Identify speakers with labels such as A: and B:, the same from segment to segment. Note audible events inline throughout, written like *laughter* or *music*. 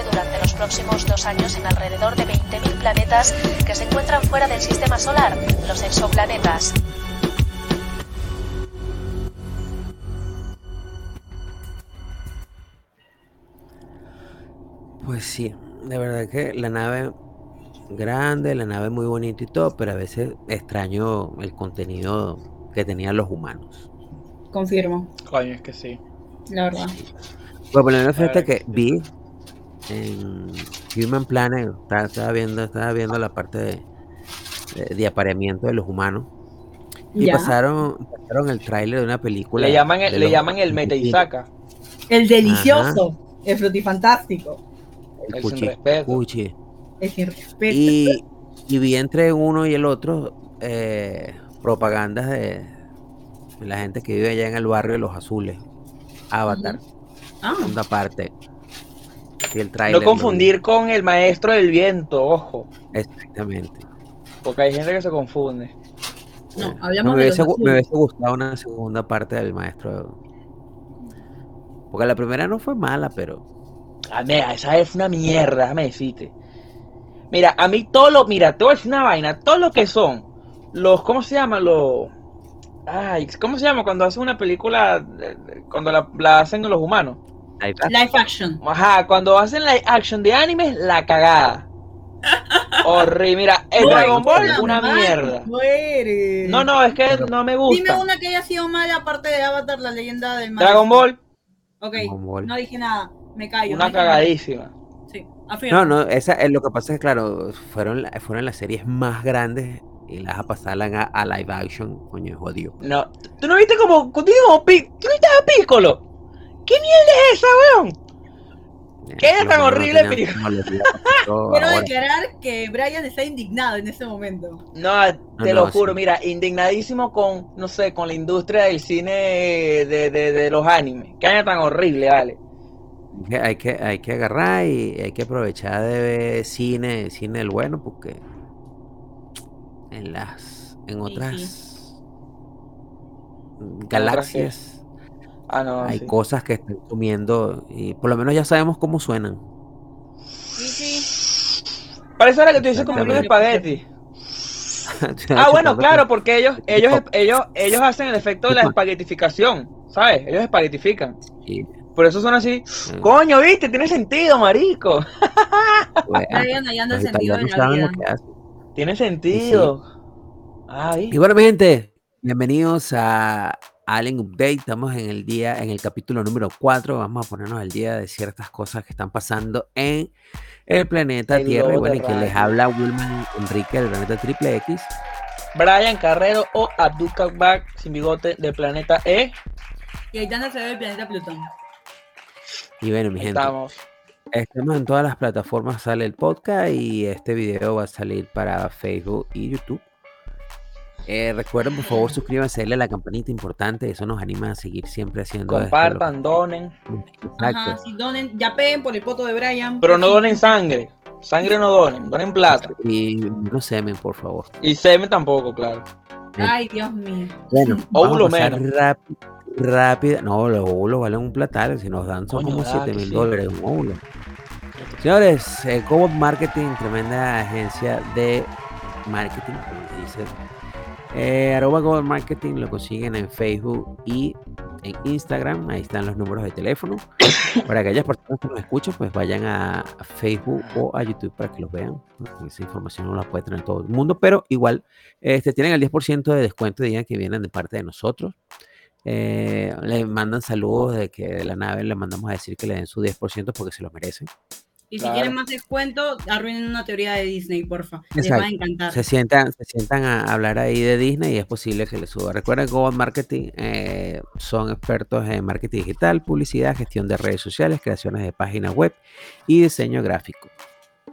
A: durante los próximos dos años en alrededor de 20.000 planetas que se encuentran fuera del sistema solar, los exoplanetas.
B: Pues sí, de verdad que la nave grande, la nave muy bonita y todo, pero a veces extraño el contenido que tenían los humanos.
C: Confirmo.
D: Coño, es que sí.
C: La verdad.
B: Bueno, por lo menos fíjate que vi en Human Planet, estaba, viendo, estaba viendo la parte de, de, apareamiento de los humanos. Y pasaron, pasaron el tráiler de una película.
D: Le llaman, le llaman el
C: El delicioso, el frutifantástico.
B: El, el cuchi, cuchi. Y, y, vi entre uno y el otro eh, propagandas de, la gente que vive allá en el barrio de los azules. Avatar. Ah. Segunda parte.
D: Y el trailer, no confundir con el maestro del viento, ojo.
B: Exactamente.
D: Porque hay gente que se confunde.
B: No, me, hubiese, me hubiese gustado una segunda parte del maestro. Porque la primera no fue mala, pero.
D: Ah, mira, esa es una mierda, déjame decirte. Mira, a mí todo lo, mira, te voy a decir una vaina, todo lo que son los, ¿cómo se llama? Los, ay, ¿cómo se llama cuando hacen una película, cuando la, hacen los humanos?
C: Live action.
D: Ajá, cuando hacen live action de animes, la cagada. *laughs* Horrible, mira, el Dragon Ball es una mierda. No, no, es que no me gusta.
C: Dime una que haya sido mala aparte de Avatar, la leyenda del
D: mar. Dragon Ball.
C: Ok, no dije nada, me callo.
D: Una cagadísima.
B: No, no, esa, es lo que pasa es que, claro, fueron, fueron las series más grandes y las a pasarlas a, a, live action, coño, jodido.
D: No, ¿tú no viste como, tú, ¿tú viste a Piccolo? ¿Qué mierda es esa, weón? ¿Qué es tan horrible, Piccolo? *laughs*
C: Quiero declarar que Brian está indignado en ese momento.
D: No, te lo juro, mira, indignadísimo con, no sé, con la industria del cine de, de, de los animes. Qué año tan horrible, vale
B: hay que, hay que agarrar y hay que aprovechar de ver cine, cine el bueno, porque en las, en otras galaxias
D: ah,
B: hay cosas que están comiendo y por lo menos ya sabemos cómo suenan.
C: Sí, sí.
D: Parece ahora que tú dices comiendo espagueti. *laughs* ah, bueno, claro, porque ellos, ellos, ellos, ellos hacen el efecto de la espaguetificación, ¿sabes? Ellos espaguetifican. Sí. Por eso son así. Coño, viste, tiene sentido, marico. *laughs* Tiene sentido.
B: Y bueno, mi gente, bienvenidos a Allen Update. Estamos en el día, en el capítulo número 4. Vamos a ponernos al día de ciertas cosas que están pasando en el planeta Tierra. Y bueno, y que les habla Wilman Enrique del planeta Triple X.
D: Brian Carrero o Abdul sin bigote del planeta E.
C: Y ahí se ve el planeta Plutón.
B: Y bueno, mi gente. Estamos. Estamos en todas las plataformas, sale el podcast y este video va a salir para Facebook y YouTube. Eh, recuerden, por favor, suscríbanse, denle a la campanita importante, eso nos anima a seguir siempre haciendo
D: Compartan, donen.
C: Exacto. donen, ya peguen por el foto de Brian.
D: Pero no donen sangre. Sangre no donen, donen plata.
B: Y no semen, por favor.
D: Y semen tampoco, claro.
C: Ay, Dios mío.
B: Bueno, *laughs* vamos menos. Rápido, rápida. No, los óvulos valen un platal. Si nos dan son como 7 mil dólares un óvulo. Señores, eh, Marketing, tremenda agencia de marketing, como dice. Eh, arroba Marketing lo consiguen en Facebook y en Instagram. Ahí están los números de teléfono. *coughs* Para aquellas personas que nos escuchan, pues vayan a Facebook o a YouTube para que los vean. Esa información no la puede tener todo el mundo, pero igual este, tienen el 10% de descuento de día que vienen de parte de nosotros. Eh, le mandan saludos de que de la nave le mandamos a decir que le den su 10% porque se lo merecen.
C: Y si quieren más descuento, arruinen una teoría de Disney, porfa. Les va a encantar.
B: Se sientan, se sientan a hablar ahí de Disney y es posible que les suba. Recuerden que Go Marketing eh, son expertos en marketing digital, publicidad, gestión de redes sociales, creaciones de páginas web y diseño gráfico.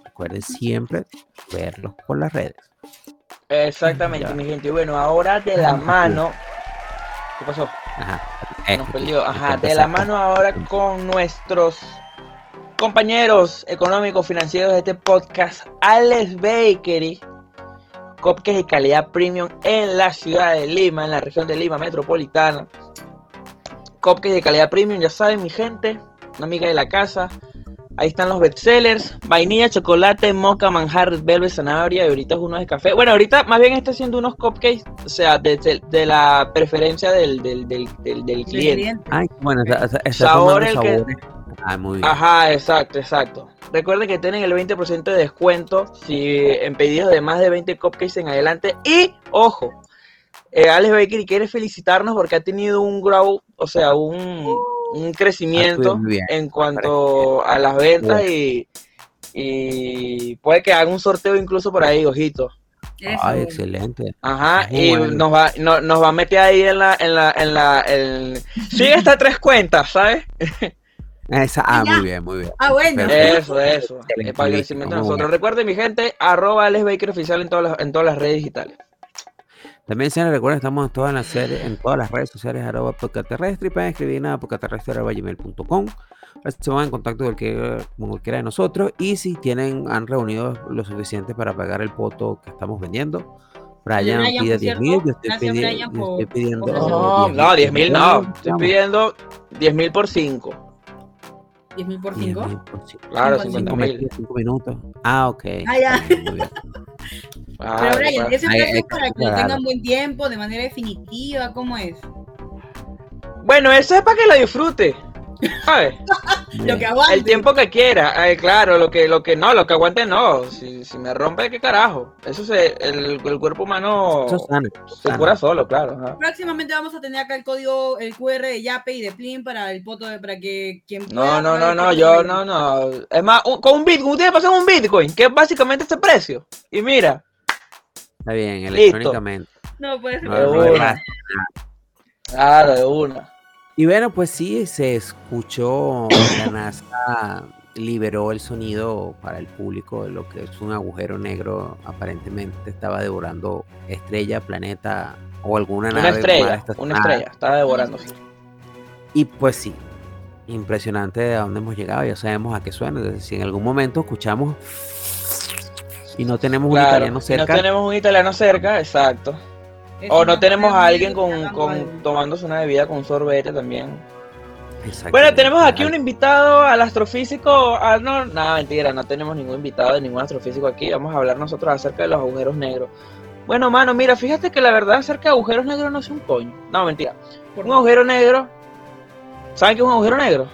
B: Recuerden siempre verlos por las redes.
D: Exactamente, mi gente. Bueno, ahora de la mano. ¿Qué pasó? Ajá. Nos perdió. Ajá, de la mano ahora con nuestros compañeros económicos financieros de este podcast, Alex Bakery, cupcakes y calidad premium en la ciudad de Lima, en la región de Lima metropolitana. cupcakes de calidad premium, ya saben, mi gente, una amiga de la casa. Ahí están los bestsellers, vainilla, chocolate, moca, manjar, velvet, zanahoria y ahorita es uno de café. Bueno, ahorita más bien está haciendo unos cupcakes, o sea, de, la preferencia del, del, del, del, cliente.
B: Ay, bueno,
D: sabor el que... Ah, muy bien. Ajá, exacto, exacto. Recuerden que tienen el 20% de descuento si en pedidos de más de 20 cupcakes en adelante. Y, ojo, eh, Alex Bakery quiere felicitarnos porque ha tenido un grow, o sea, un un crecimiento en cuanto a las ventas y, y puede que haga un sorteo incluso por ahí, ojito.
B: Ay, excelente.
D: Ajá, y nos va, nos va a meter ahí en la, en la, en la, *laughs* sigue estas tres cuentas, ¿sabes?
B: Esa, ah, muy bien, muy bien.
C: Ah, bueno.
D: Eso, eso. Es para el crecimiento de nosotros. Recuerden, mi gente, arroba Alex Baker Oficial en todas las, en todas las redes digitales.
B: También se recuerden, estamos en todas las series, en todas las redes sociales arroba terrestre y pueden escribir a podcasterrestre.gmail.com se van en contacto con, cualquiera de nosotros y si tienen, han reunido lo suficiente para pagar el voto que estamos vendiendo. Brian, pide 10 mil, yo estoy, pidiendo.
D: no, 10 mil no, estoy pidiendo 10 mil por 5.
C: 10 mil por 5.
D: Claro, 50 mil.
B: 5 minutos. Ah, ok.
C: Ah, ya. *laughs* Pero Brian, ¿ese precio es para que tengan buen tiempo, de manera definitiva? ¿Cómo es?
D: Bueno, eso es para que lo disfrute. ¿Sabes? *laughs*
C: lo que aguante.
D: El tiempo que quiera. claro, lo que, lo que no, lo que aguante no. Si, si me rompe, ¿qué carajo? Eso se, el, el cuerpo humano se cura solo, claro.
C: Próximamente vamos a tener acá el código, el QR de Yape y de Plin para el foto de, para que quien
D: No, no, no, no, yo no, no. Es más, con un Bitcoin, ustedes pasan un Bitcoin, que es básicamente ese precio. Y mira.
B: Está bien, electrónicamente.
C: No puede ser.
D: claro, de una.
B: Y bueno, pues sí, se escuchó, la NASA liberó el sonido para el público de lo que es un agujero negro, aparentemente estaba devorando estrella, planeta o alguna
D: una Estrella, una estrella, estaba devorando.
B: Y pues sí, impresionante de dónde hemos llegado, ya sabemos a qué suena, entonces si en algún momento escuchamos y no tenemos un italiano cerca.
D: No tenemos un italiano cerca, exacto. O no tenemos a alguien con, con tomándose una bebida con sorbete también. Bueno, tenemos aquí un invitado al astrofísico. Ah, no, nada, mentira, no tenemos ningún invitado de ningún astrofísico aquí. Vamos a hablar nosotros acerca de los agujeros negros. Bueno, mano, mira, fíjate que la verdad acerca de agujeros negros no es un coño. No, mentira. Un agujero negro. ¿Saben qué es un agujero negro?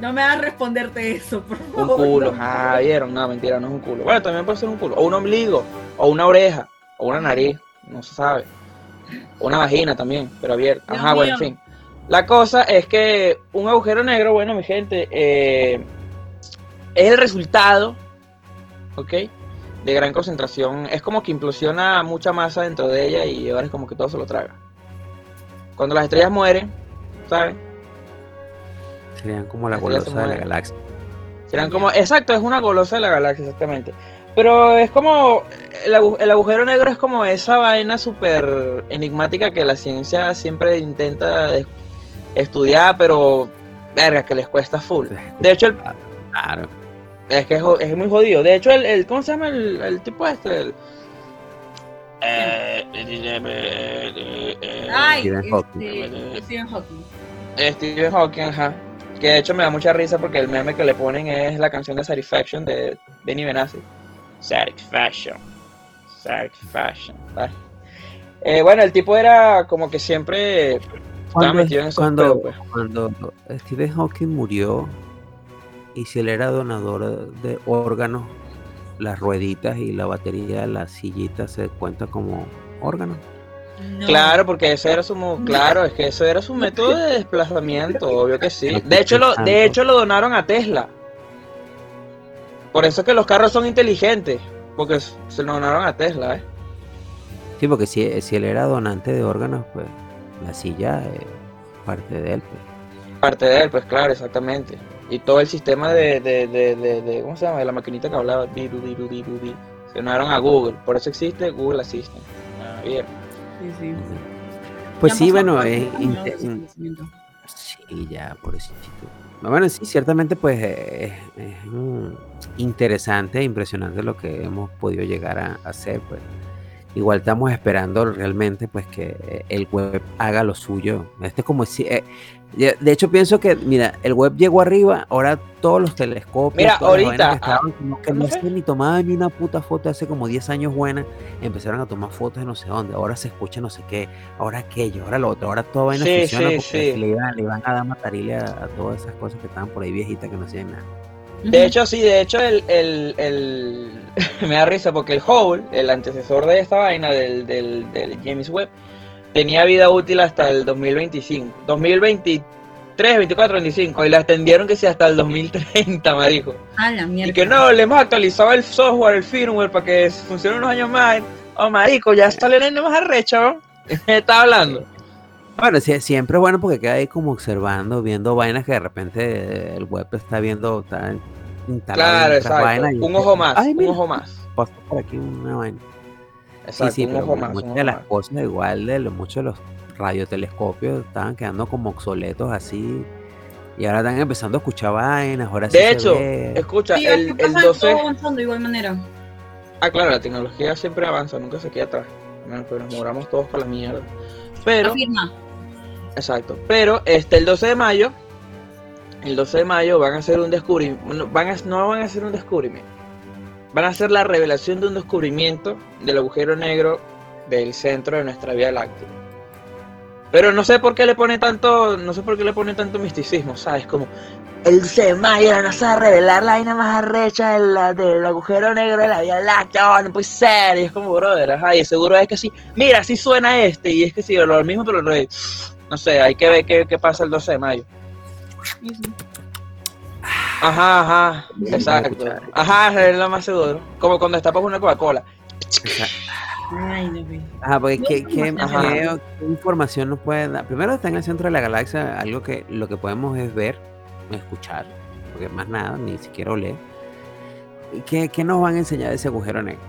C: No me hagas responderte eso, por
D: favor. Un culo. Ah, vieron. No, mentira, no es un culo. Bueno, también puede ser un culo. O un ombligo. O una oreja. O una nariz no se sabe. Una vagina también, pero abierta. Ajá, bueno, en fin. La cosa es que un agujero negro, bueno, mi gente, eh, es el resultado, ¿ok? De gran concentración. Es como que implosiona mucha masa dentro de ella y ahora es como que todo se lo traga. Cuando las estrellas mueren, ¿sabes?
B: Serían como la golosa de la galaxia.
D: Serían como, exacto, es una golosa de la galaxia, exactamente. Pero es como, el, agujero negro es como esa vaina súper enigmática que la ciencia siempre intenta estudiar, pero, verga, que les cuesta full. De hecho, el,
B: claro.
D: es que es, muy jodido. De hecho, el, el ¿cómo se llama el, tipo este? El,
C: eh, Ay, Stephen Hawking. Stephen Hawking.
D: Stephen Hawking, ajá. Que de hecho me da mucha risa porque el meme que le ponen es la canción de Satisfaction de Benny Benassi. Satisfaction. Satisfaction. Eh, bueno, el tipo era como que siempre estaba metido en esos
B: cuando, pues. cuando Stephen Hawking murió y si él era donador de órganos, las rueditas y la batería de la sillita se cuenta como órganos.
D: Claro, porque eso era su claro, es que eso era su método de desplazamiento, obvio que sí. De hecho lo, de hecho lo donaron a Tesla. Por eso es que los carros son inteligentes, porque se lo donaron a Tesla, ¿eh?
B: Sí, porque si, si él era donante de órganos, pues la silla es parte de él. Pues.
D: Parte de él, pues claro, exactamente. Y todo el sistema de, de, de, de, ¿cómo se llama? De la maquinita que hablaba, se donaron a Google. Por eso existe Google Assistant. Ah, bien.
C: Sí, sí.
B: Pues sí, bueno, es... sí, ya, por eso. Bueno, sí, ciertamente pues es, interesante e impresionante lo que hemos podido llegar a, hacer, pues. Igual estamos esperando realmente pues que el web haga lo suyo. Este es como si, eh, de hecho pienso que, mira, el web llegó arriba, ahora todos los telescopios,
D: mira, ahorita,
B: que, ah, que no se ni tomaban ni una puta foto hace como 10 años buena, empezaron a tomar fotos de no sé dónde, ahora se escucha no sé qué, ahora aquello, ahora lo otro, ahora todo vaina funciona porque Le, iban, le, iban, a dar matarile a, a, todas esas cosas que estaban por ahí viejitas que no hacían nada.
D: De hecho, sí, de hecho el, el, el *laughs* me da risa porque el Hubble, el antecesor de esta vaina del, del, del James Webb, tenía vida útil hasta el 2025. 2023, 24, 25. Y la extendieron que sea hasta el 2030, *laughs* marico. Y que no, le hemos actualizado el software, el firmware, para que funcione unos años más. Oh, marico, ya está leyendo más arrecho, ¿no? *laughs* está hablando.
B: Bueno, siempre es bueno porque queda ahí como observando, viendo vainas que de repente el web está viendo,
D: Claro, un ojo más, un ojo más.
B: Pasa por aquí una vaina. Exacto, sí, sí, pero muchas de las cosas igual de muchos de los radiotelescopios estaban quedando como obsoletos así. Y ahora están empezando a escuchar vainas. Ahora
D: de hecho, escucha, el, el 12.
C: avanzando de igual manera.
D: Ah, claro, la tecnología siempre avanza, nunca se queda atrás. pero nos moramos todos para la mierda. Pero. Afirma. Exacto. Pero este, el 12 de mayo. El 12 de mayo van a hacer un descubrimiento. Van no van a hacer un descubrimiento van a ser la revelación de un descubrimiento del agujero negro del centro de nuestra Vía Láctea. Pero no sé por qué le pone tanto, no sé por qué le pone tanto misticismo, ¿sabes? Como el se Maya no a revelar la vaina más arrecha del, del, agujero negro de la Vía Láctea, oh, no puede ser, y es como, brother, ay, seguro es que sí, mira, así suena este, y es que sí, lo mismo, pero no sé, hay que ver qué, qué pasa el 12 de mayo. Ajá, ajá, exacto. Ajá, es lo más seguro. Como cuando destapas una Coca-Cola.
B: Ajá, porque ¿qué, qué, información nos puede dar? Primero está en el centro de la galaxia, algo que lo que podemos es ver, escuchar, porque más nada, ni siquiera oler. ¿Qué, qué nos van a enseñar de ese agujero negro?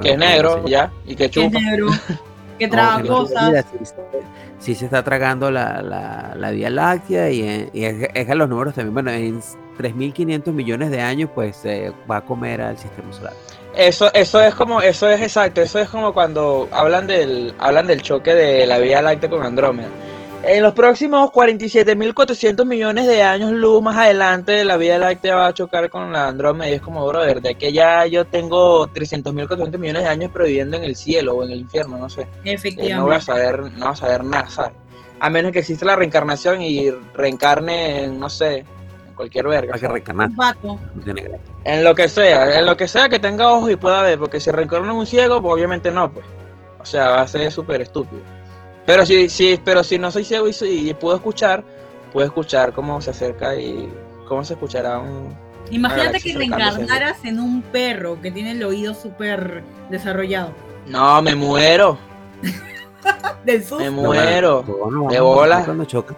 D: que es negro, ya, y que chupa.
C: Que negro, *laughs* que traga cosas
B: sí se está tragando la, la, la Vía Láctea y, es, a los números también. Bueno, en 3.500 millones de años, pues se va a comer al sistema solar.
D: Eso, eso es como, eso es exacto, eso es como cuando hablan del, hablan del choque de la Vía Láctea con Andrómeda. En los próximos 47.400 millones de años luz más adelante, la Vía Láctea va a chocar con la Andrómeda y es como, brother, de que ya yo tengo 300.400 millones de años viviendo en el cielo o en el infierno, no sé.
C: Efectivamente.
D: Eh, no voy a saber, no voy a saber nada, A menos que exista la reencarnación y reencarne en, no sé, en cualquier verga.
B: Que reencarnar.
D: En lo que sea, en lo que sea que tenga ojos y pueda ver, porque si reencarna en un ciego, pues obviamente no, pues. O sea, va a ser súper estúpido. Pero si, si, pero si no soy ciego y, puedo escuchar, puedo escuchar cómo se acerca y cómo se escuchará un...
C: Imagínate que reencarnaras en un perro que tiene el oído súper desarrollado.
D: No, me muero. *laughs*
C: Del susto.
D: Me muero. de bola.
B: Cuando chocan,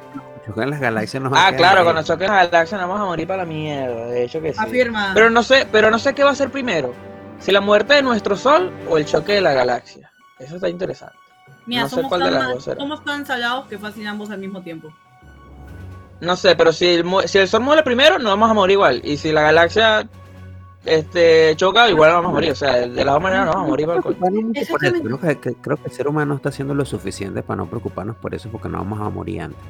B: las galaxias
D: nos Ah, claro, cuando choquen las galaxias nos vamos a morir para la mierda. De hecho que sí. Afirma. Pero no sé, pero no sé qué va a ser primero. Si la muerte de nuestro sol o el choque de la galaxia. Eso está interesante.
C: Mira, somos, tan somos tan salados que fácil ambos al mismo tiempo.
D: No sé, pero si el, si el Sol muere primero, nos vamos a morir igual. Y si la galaxia este choca, igual vamos a morir. O sea, de la misma manera nos vamos a morir igual.
B: Creo que, creo que el ser humano está haciendo lo suficiente para no preocuparnos por eso, porque no vamos a morir antes.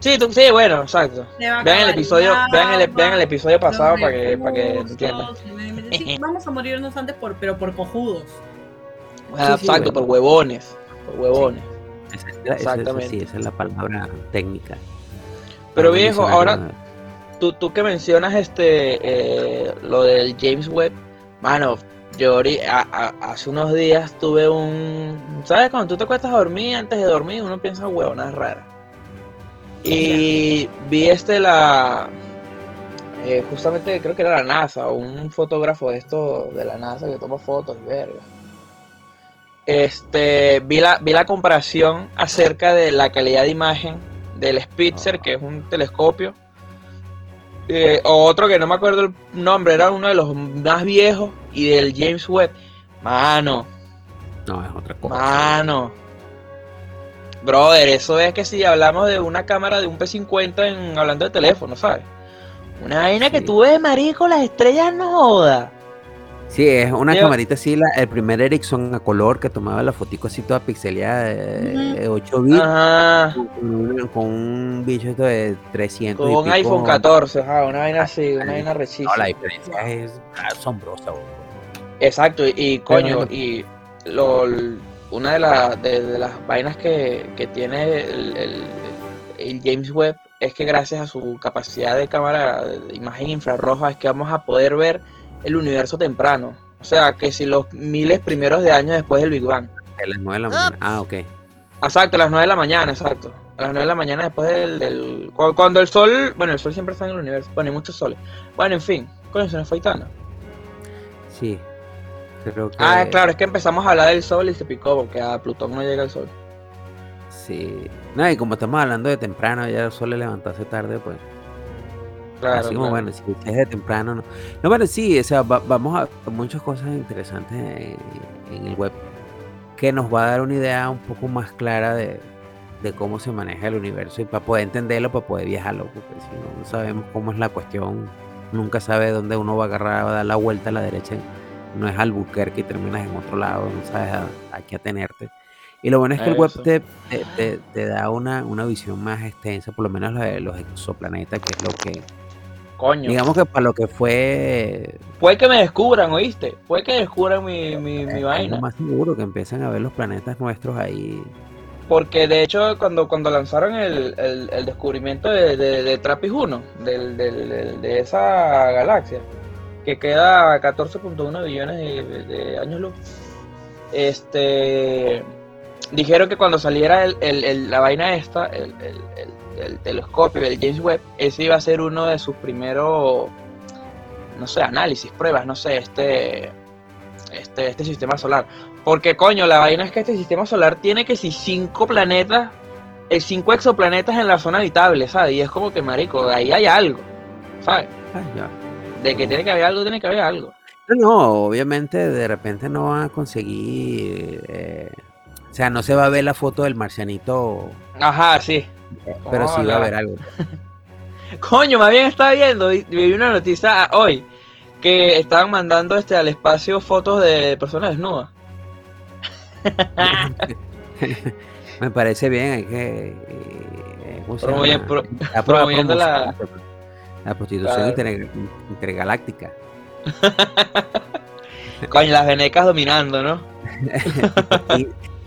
D: Sí, tú, sí, bueno, exacto. Vean el episodio, vean el, vean el episodio pasado para que, para que entiendan.
C: Sí, vamos a morirnos antes por, pero por cojudos.
D: exacto, por huevones huevones.
B: Exactamente. sí, esa es la palabra técnica.
D: Pero viejo, ahora tú, tú que mencionas este eh, lo del James Webb, mano, yo hace unos días tuve un. ¿Sabes? Cuando tú te cuestas a dormir, antes de dormir, uno piensa huevonas raras. Y vi este la. Eh, justamente creo que era la NASA, un fotógrafo de esto de la NASA que toma fotos y verga este, vi la, vi la comparación acerca de la calidad de imagen del Spitzer, que es un telescopio, eh, otro que no me acuerdo el nombre, era uno de los más viejos, y del James Webb. Mano.
B: No, es otra cosa.
D: Mano. Brother, eso es que si hablamos de una cámara de un P50 en, hablando de teléfono, ¿sabes? Una vaina que tú ves, marico, las estrellas no joda.
B: Sí, es una camarita así, la, el primer Ericsson a color que tomaba la fotico así toda pixelada de, 8 bits. Con, un bicho de 300.
D: Con un iPhone 14, una vaina así, una vaina rechísima. No,
B: la diferencia es asombrosa.
D: Exacto, y, coño, y lo, una de, de, las vainas que, que tiene el, el, James Webb es que gracias a su capacidad de cámara de imagen infrarroja es que vamos a poder ver el universo temprano. O sea, que si los miles primeros de años después del Big Bang.
B: A las 9 de la mañana. Ah, ok.
D: Exacto, a las 9 de la mañana, exacto. A las 9 de la mañana después del, Cuando el sol... Bueno, el sol siempre está en el universo. Bueno, hay muchos soles. Bueno, en fin. Coño, se nos fue
B: Sí.
D: Creo que... Ah, claro, es que empezamos a hablar del sol y se picó porque a Plutón no llega el sol.
B: Sí. No, y como estamos hablando de temprano, ya el sol le levantarse tarde, pues... Así como, bueno, si es de temprano, no. No, bueno, sí, o sea, vamos a muchas cosas interesantes en, el web que nos va a dar una idea un poco más clara de, cómo se maneja el universo y para poder entenderlo, para poder viajarlo, porque si no, sabemos cómo es la cuestión, nunca sabe dónde uno va a agarrar, va a dar la vuelta a la derecha, no es Albuquerque y terminas en otro lado, no sabes a, qué atenerte. Y lo bueno es que el web te, te, da una, una, visión más extensa, por lo menos la de los exoplanetas, que es lo que
D: Coño.
B: Digamos que para lo que fue.
D: Puede que me descubran, ¿oíste? Puede que descubran mi, mi, mi vaina.
B: más seguro que empiecen a ver los planetas nuestros ahí.
D: Porque de hecho, cuando, cuando lanzaron el, el, descubrimiento de, de, Trappist 1, del, de esa galaxia, que queda a 14.1 billones de, años luz, este dijeron que cuando saliera el, la vaina esta, el, el telescopio, el James Webb, ese iba a ser uno de sus primeros, no sé, análisis, pruebas, no sé, este, este, este sistema solar. Porque coño, la vaina es que este sistema solar tiene que si cinco planetas, eh, cinco exoplanetas en la zona habitable, ¿sabes? Y es como que, marico, ahí hay algo, ¿sabes? De que tiene que haber algo, tiene que haber algo.
B: No, no, obviamente de repente no van a conseguir, eh, o sea, no se va a ver la foto del marcianito.
D: Ajá, sí.
B: Pero sí va a haber algo. *laughs*
D: Coño, más bien estaba viendo, vi una noticia hoy que estaban mandando este al espacio fotos de personas desnudas. *laughs*
B: Me parece bien, hay que
D: eh, promoviendo la,
B: la prostitución intergaláctica. *laughs*
D: Coño, las venecas dominando, ¿no?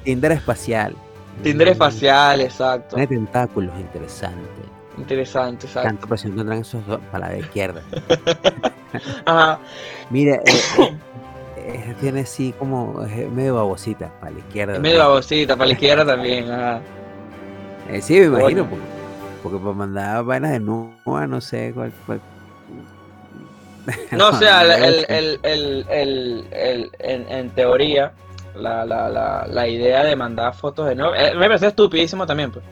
B: Tinder espacial.
D: Tinder espacial, exacto.
B: Tiene tentáculos, interesante.
D: Interesante, exacto.
B: Tanto presión tendrán esos para la izquierda. *laughs* Ajá. Mira, eh, eh, eh, tiene así como medio babosita para la izquierda.
D: medio babosita, para la izquierda también. Ajá.
B: sí, me imagino, porque, porque para mandar vainas de nueva, no sé cuál. *laughs*
D: No, o sea, el, el, el, el, en teoría, la, la, la, la idea de mandar fotos de nuevo. Eh, me parece estupidísimo también, pues.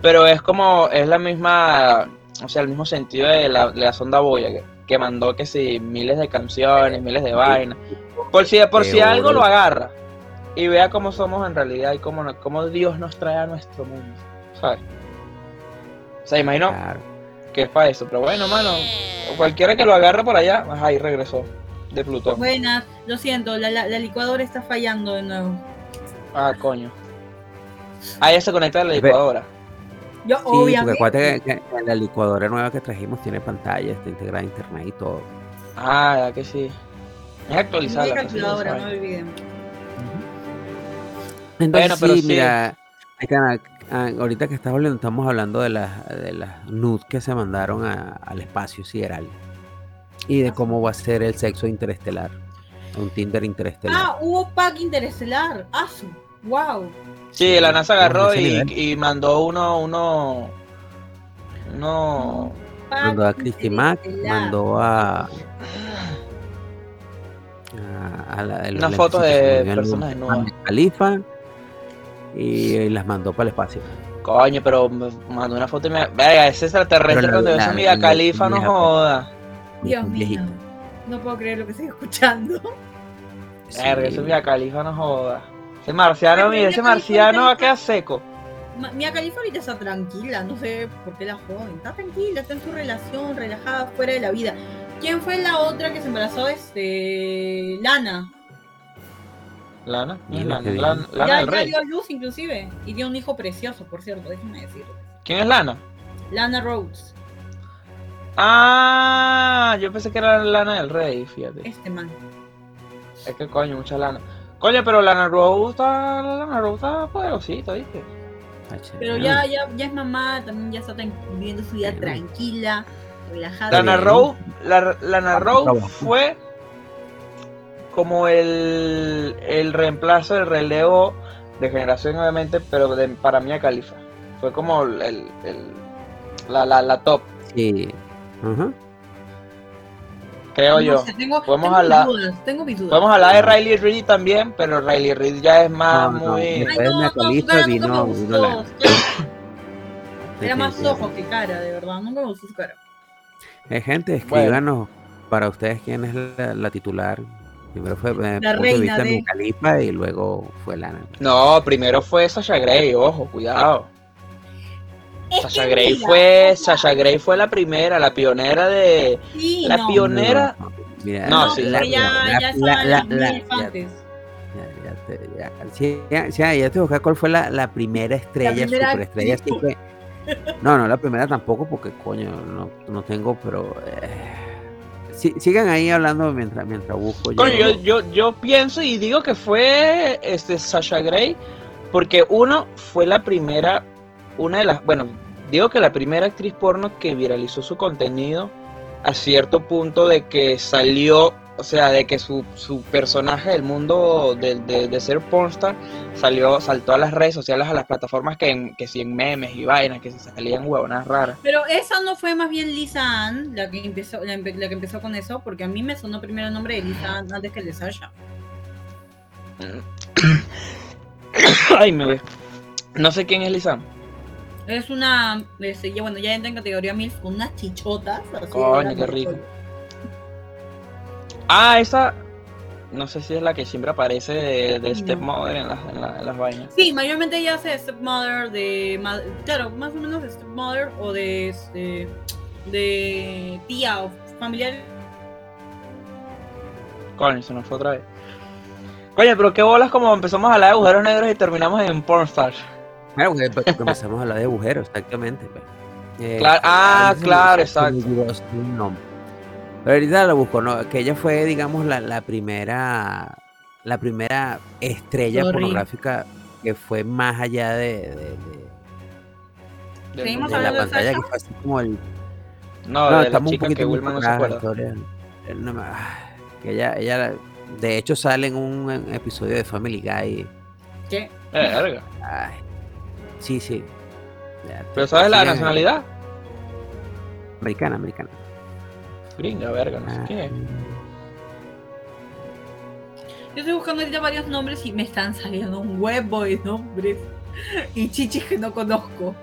D: Pero es como, es la misma, o sea, el mismo sentido de la, de la sonda Boya, que, mandó que si miles de canciones, miles de vainas. Por si, por si algo lo agarra y vea cómo somos en realidad y cómo, cómo Dios nos trae a nuestro mundo, ¿sabes? O sea, imagino que es para eso. Pero bueno, mano, cualquiera que lo agarre por allá, ahí regresó de Plutón.
C: Buenas, lo siento, la, la, licuadora está fallando de nuevo.
D: Ah, coño. Ah, ya se conecta a la licuadora.
C: Yo, sí, obviamente.
B: Porque que, la licuadora nueva que trajimos tiene pantalla, está integrada a internet y todo.
D: Ah, ya que sí. Es actualizada.
C: la calculadora, no olviden.
B: Entonces, bueno, sí, mira, ah, ahorita que estamos hablando, estamos hablando de las de las nudes que se mandaron al espacio sideral y de cómo va a ser el sexo interestelar. Un Tinder interestelar.
C: Ah, hubo pack interestelar. Ah, wow.
D: Sí, la NASA agarró y, mandó uno, uno, uno.
B: Mandó a Christy Mack, mandó a.
D: a, la, Una foto de personas desnudas.
B: Califa y, las mandó para el espacio.
D: Coño, pero mandó una foto y me. Verga, ese extraterrestre donde ves a Mia Califa, no joda.
C: Dios mío. No puedo creer lo que estoy escuchando.
D: Sí. eso Mia Califa no joda. Ese marciano, mira, ese marciano va a quedar seco.
C: Mia Califa ahorita está tranquila, no sé por qué la joden. Está tranquila, está en su relación, relajada, fuera de la vida. ¿Quién fue la otra que se embarazó? Este. Lana.
D: Lana,
C: Lana, Lana, Lana, ya, dio luz inclusive y dio un hijo precioso, por cierto, déjenme decirlo.
D: ¿Quién es Lana?
C: Lana Rhodes.
D: Ah, yo pensé que era Lana del Rey, fíjate.
C: Este man.
D: Es que coño, mucha lana. Coño, pero Lana Rhodes está, Lana Rhodes está poderosita, ¿viste?
C: Pero ya, ya, ya es mamá, también ya está viviendo su vida tranquila, relajada.
D: Lana Rhodes, la, Lana Rhodes fue como el, el reemplazo del relevo de generación, obviamente, pero de, para mí a Califa. Fue como el, el, la, la, la, top.
B: Sí.
D: Creo yo.
C: tengo, podemos hablar, dudas, tengo mis dudas.
D: Podemos hablar de Riley Reid también, pero Riley Reid ya es más muy.
C: Era más ojo que cara, de verdad. Nunca me gustó su cara.
B: Eh, gente, escríbanos para ustedes quién es la titular Primero fue eh,
C: la reina de
B: Califa y luego fue Lana.
D: No, primero fue Sasha Grey, ojo, cuidado. Sasha Grey fue Sasha Grey fue la primera, la pionera de sí, la pionera.
C: No, mira, no, sí, la, ya, ya, la, la, la,
B: ya, ya, ya te busqué cuál fue la, la primera estrella, la superestrella, así que no, no la primera tampoco porque coño, no, no tengo, pero eh, sigan ahí hablando mientras, mientras busco.
D: Yo. yo, yo, yo pienso y digo que fue este Sasha Grey, porque uno fue la primera, una de las, bueno, digo que la primera actriz porno que viralizó su contenido a cierto punto de que salió o sea, de que su, su personaje del mundo de, de, ser pornstar salió, saltó a las redes sociales, a las plataformas que, que si en memes y vainas, que se salían huevonas raras.
C: Pero esa no fue más bien Lisa Ann la que empezó, la, que empezó con eso, porque a mí me sonó primero el nombre de Lisa Ann antes que el de Sasha. *coughs*
D: Ay, me ve. No sé quién es Lisa Ann.
C: Es una, este, bueno, ya entra en categoría MILF con unas chichotas.
D: Coño, qué rico. Ah, esa. No sé si es la que siempre aparece de, Stepmother en, en, las vainas.
C: Sí, mayormente ella hace Stepmother de. Claro, más o menos de Stepmother o de. Este, de tía o familiar.
D: Coño, se nos fue otra vez. Coño, pero qué bolas como empezamos a hablar de agujeros negros y terminamos en Pornstar.
B: Claro, porque empezamos a hablar de agujeros, exactamente. Pues.
D: Eh, ah, claro, exacto
B: ahorita lo busco, ¿no? Que ella fue, digamos, la, la primera la primera estrella pornográfica que fue más allá de,
C: de, de, la pantalla, que
D: fue así como el... No, no estamos un poquito que Wilma no se acuerda.
B: que ella, ella, de hecho, sale en un episodio de Family Guy.
C: ¿Qué?
D: Eh,
B: Ay, sí, sí.
D: ¿Pero sabes la nacionalidad?
B: Americana, americana
D: gringa, verga, no sé qué.
C: Yo estoy buscando ahorita varios nombres y me están saliendo un huevo de nombres y chichis que no conozco.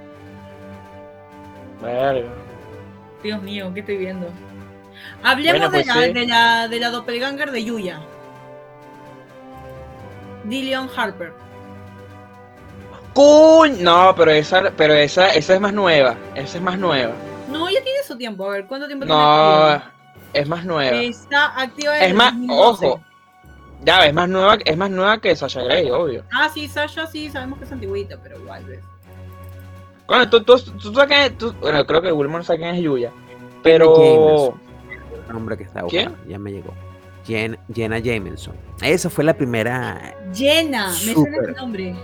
D: Verga.
C: Dios mío, ¿qué estoy viendo? Hablemos de, pues la, de, la, de la doppelganger de Yuya. Dillion Harper.
D: No, pero esa, pero esa, esa es más nueva. Esa es más nueva.
C: No, ya tiene su tiempo. A ver, ¿cuánto tiempo
D: tiene? No, es más nueva.
C: Está activa
D: Es más, ojo. Ya, es más nueva, es más nueva que Sasha Grey, obvio.
C: Ah, sí, Sasha sí, sabemos que es antiguita, pero igual, ¿ves?
D: Bueno, tú, tú, tú, sabes tú, bueno, creo que Wilmer sabe quién es Yuya. Pero.
B: El nombre que está ¿Quién? Ya me llegó. Jenna Jameson. Esa fue la primera.
C: Jenna, me suena el nombre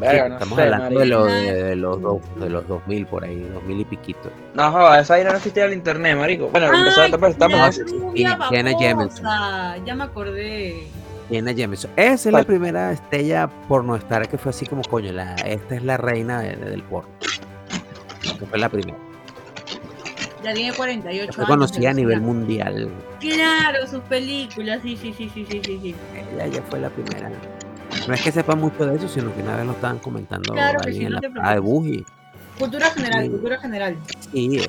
B: estamos hablando de, los dos, de los 2000 por ahí, 2000 y piquito.
D: No, joder, esa no existía el internet, marico. Bueno, empezó a
C: estamos Jenna Jameson. Ya me acordé.
B: Jenna Jameson. Esa es la primera estrella pornoestar que fue así como, coño, la, esta es la reina del porno. Que fue la primera.
C: Ya tiene 48 años.
B: Fue conocida a nivel mundial.
C: Claro, sus películas, sí, sí, sí, sí, sí, sí.
B: Ella ya fue la primera. No es que sepa mucho de eso, sino que una vez lo estaban comentando ahí en la de Buji.
C: Cultura general, cultura general.
B: Sí,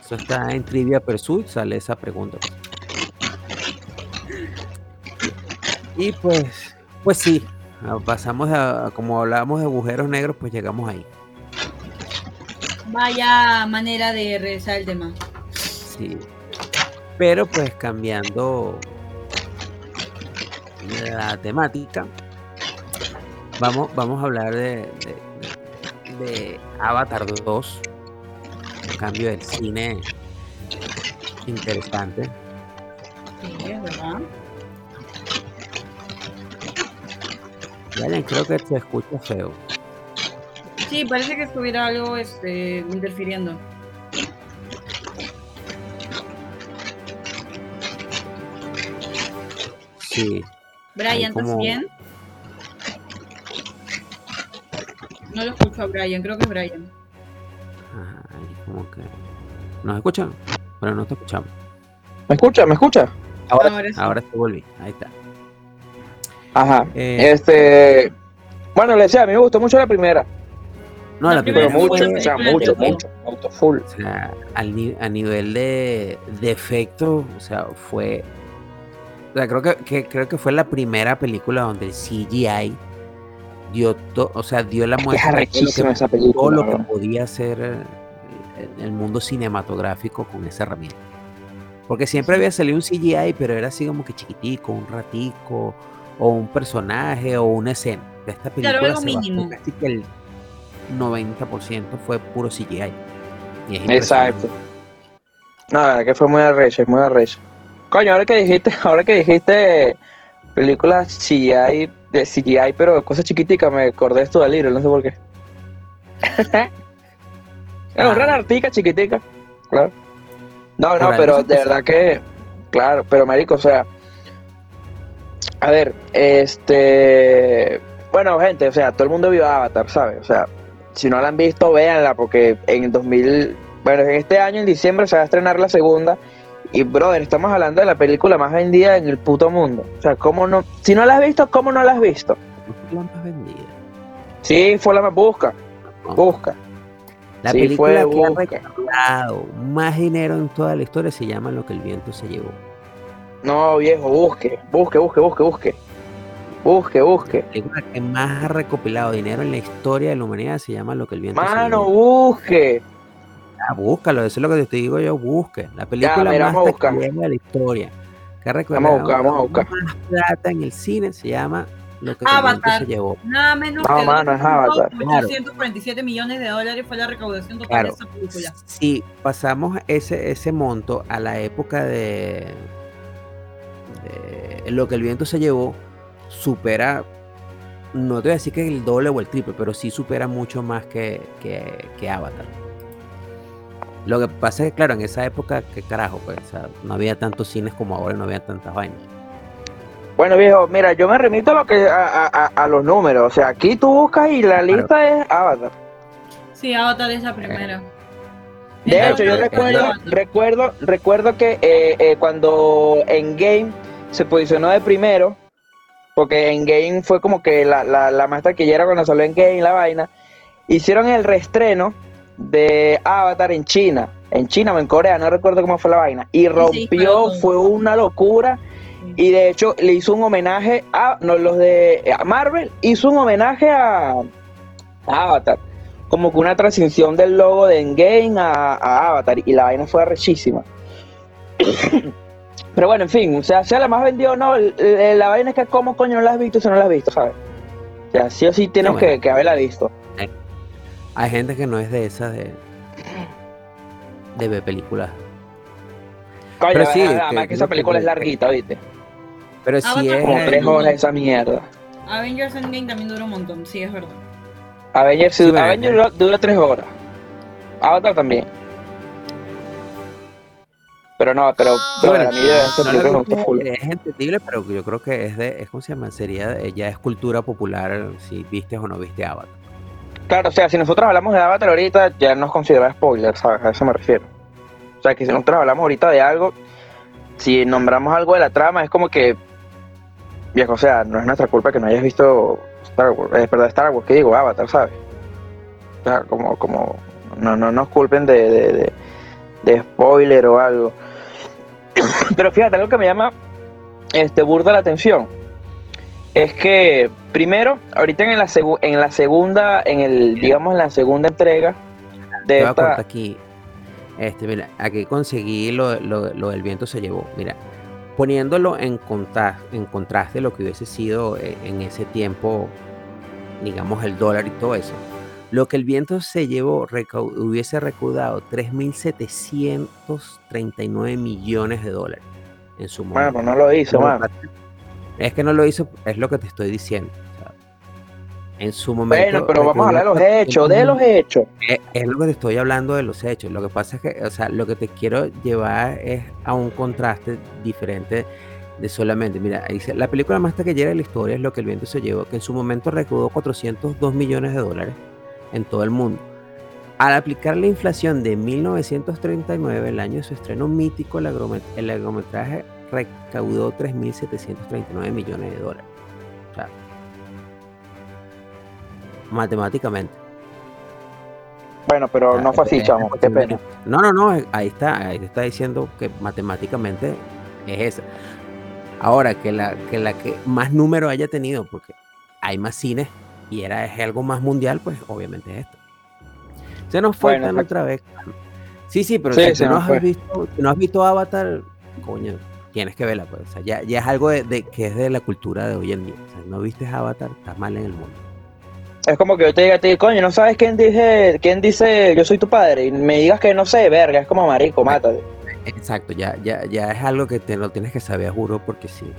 B: eso está en Trivia Pursuit, sale esa pregunta. Y pues, pues sí, pasamos a, como hablábamos de agujeros negros, pues llegamos ahí.
C: Vaya manera de regresar el tema.
B: Sí. Pero pues cambiando la temática, vamos, vamos a hablar de, de, Avatar 2, un cambio del cine interesante.
C: Sí, es verdad.
B: creo que se escucha feo.
C: Sí, parece que estuviera algo este, interfiriendo.
B: Sí.
C: Brian, ¿estás bien? No lo escucho a Brian, creo que es Brian.
B: Ay, como que. ¿Nos escuchan? Bueno, no te escuchamos.
D: ¿Me escucha? ¿Me escucha?
B: Ahora, ahora, sí. ahora te volví. Ahí está.
D: Ajá. Eh, este. Bueno, le decía, a mí me gustó mucho la primera.
B: No, la, primera.
D: mucho, o sea, mucho, mucho. full.
B: O sea, al, a nivel de, de efecto, o sea, fue. O sea, creo que, creo que fue la primera película donde el CGI dio, o sea, dio la muestra
D: de esa película,
B: todo lo que podía hacer el, el mundo cinematográfico con esa herramienta. Porque siempre había salido un CGI, pero era así como que chiquitico, un ratico, o un personaje, o una escena. De esta película
C: claro, mínimo.
B: casi que el 90% fue puro CGI.
D: Exacto. Nada, que fue muy arrecho, muy arrecho. Coño, ahora que dijiste, ahora que dijiste películas CGI, de CGI, pero cosas chiquiticas, me acordé esto de libro, no sé por qué. *laughs* una ah. artica chiquitica, claro. No, no, pero de verdad que, claro, pero marico, o sea, a ver, este, bueno, gente, o sea, todo el mundo vio Avatar, ¿sabes? O sea, si no la han visto, véanla, porque en el 2000, bueno, en este año, en diciembre, se va a estrenar la segunda. Y, brother, estamos hablando de la película más vendida en el puto mundo. O sea, ¿cómo no? Si no la has visto, ¿cómo no la has visto?
B: La más vendida.
D: Sí, fue la más. Busca. Busca.
B: La película que ha recaudado más dinero en toda la historia se llama Lo que el viento se llevó.
D: No, viejo, busque, busque, busque, busque, busque. Busque, busque.
B: La película que más ha recopilado dinero en la historia de la humanidad se llama Lo que el viento
D: se llevó. Mano, busque.
B: Ah, búscalo, eso es lo que te digo yo, busque. La película más de la historia. Que
D: vamos a buscar, vamos a buscar.
B: más plata en el cine se llama lo que
C: Avatar.
B: se llevó.
C: Nada menos
D: no, que mano, es Avatar.
C: 847 millones de dólares fue la recaudación total de esa película.
B: Si pasamos ese, ese monto a la época de, lo que el viento se llevó, supera, no te voy a decir que el doble o el triple, pero sí supera mucho más que, que, que Avatar. Lo que pasa es que, claro, en esa época, qué carajo, pues, no había tantos cines como ahora, no había tantas vainas.
D: Bueno, viejo, mira, yo me remito a, lo que, a, los números. O sea, aquí tú buscas y la lista es Avatar.
C: Sí, Avatar es la primera.
D: De hecho, yo recuerdo, recuerdo, recuerdo que eh, eh, cuando en Game se posicionó de primero, porque en Game fue como que la, la, la más taquillera cuando salió en Game la vaina, hicieron el reestreno de Avatar en China, en China o en Corea, no recuerdo cómo fue la vaina, y rompió, fue una locura y de hecho le hizo un homenaje a no, los de Marvel, hizo un homenaje a, Avatar, como que una transición del logo de Endgame a, Avatar, y la vaina fue rechísima. *coughs* Pero bueno, en fin, o sea, sea la más vendida o no, la vaina es que cómo coño no la has visto si no la has visto, ¿sabes? O sea, sí o sí tienes que, que, haberla visto.
B: Hay gente que no es de esas de, de ver películas.
D: Coño, Pero sí, además que, que esa película es larguita, ¿viste?
B: Pero sí es.
D: Como tres horas esa mierda.
C: Avengers Endgame también dura un montón, sí, es verdad.
D: Avengers, sí, Avengers dura, tres horas. Avatar también. Pero no, pero, pero bueno,
B: Es entendible, pero yo creo que es de, es como se llama, sería, ya es cultura popular si viste o no viste Avatar.
D: Claro, o sea, si nosotros hablamos de Avatar ahorita, ya nos considera spoiler, ¿sabes? A eso me refiero. O sea, que si nosotros hablamos ahorita de algo, si nombramos algo de la trama, es como que viejo, o sea, no es nuestra culpa que no hayas visto Star Wars, es verdad, Star Wars, que digo, Avatar, ¿sabes? O sea, como, como, no, no nos culpen de, de, spoiler o algo. *clears throat* Pero fíjate, algo que me llama este burda la atención es que primero, ahorita en la en la segunda, en el, digamos en la segunda entrega de esta...
B: aquí. Este, mira, aquí conseguí lo, lo, del viento se llevó. Mira, poniéndolo en, contraste, en contraste lo que hubiese sido eh, en ese tiempo, digamos, el dólar y todo eso. Lo que el viento se llevó hubiese recaudado 3.739 millones de dólares en su
D: momento. Bueno, no lo hizo,
B: Es que no lo hizo, es lo que te estoy diciendo. en su momento.
D: Bueno, pero vamos a hablar de los hechos, de los hechos.
B: Es, lo que te estoy hablando de los hechos. Lo que pasa es que, o sea, lo que te quiero llevar es a un contraste diferente de solamente, mira, dice, la película más taquillera de la historia es lo que el viento se llevó, que en su momento recaudó 402 millones de dólares en todo el mundo. Al aplicar la inflación de 1939, el año de su estreno mítico, el largometraje recaudó 3.739 millones de dólares. O sea, matemáticamente.
D: Bueno, pero no fue así, chamo, qué pena.
B: No, no, no, ahí está, ahí está diciendo que matemáticamente es esa. Ahora, que la que, la que más número haya tenido, porque hay más cines y era es algo más mundial, pues obviamente es esto. Se nos fue otra vez. Sí, sí, pero si, no has visto, no has visto Avatar, coño, tienes que verla, pues. ya, ya es algo de, que es de la cultura de hoy en día. O sea, no viste Avatar, estás mal en el mundo.
D: Es como que yo te diga a ti, coño, ¿no sabes quién dice, quién dice yo soy tu padre? Y me digas que no sé, verga, es como marico, mátate.
B: Exacto, ya, ya, ya es algo que te lo tienes que saber, juro, porque sí.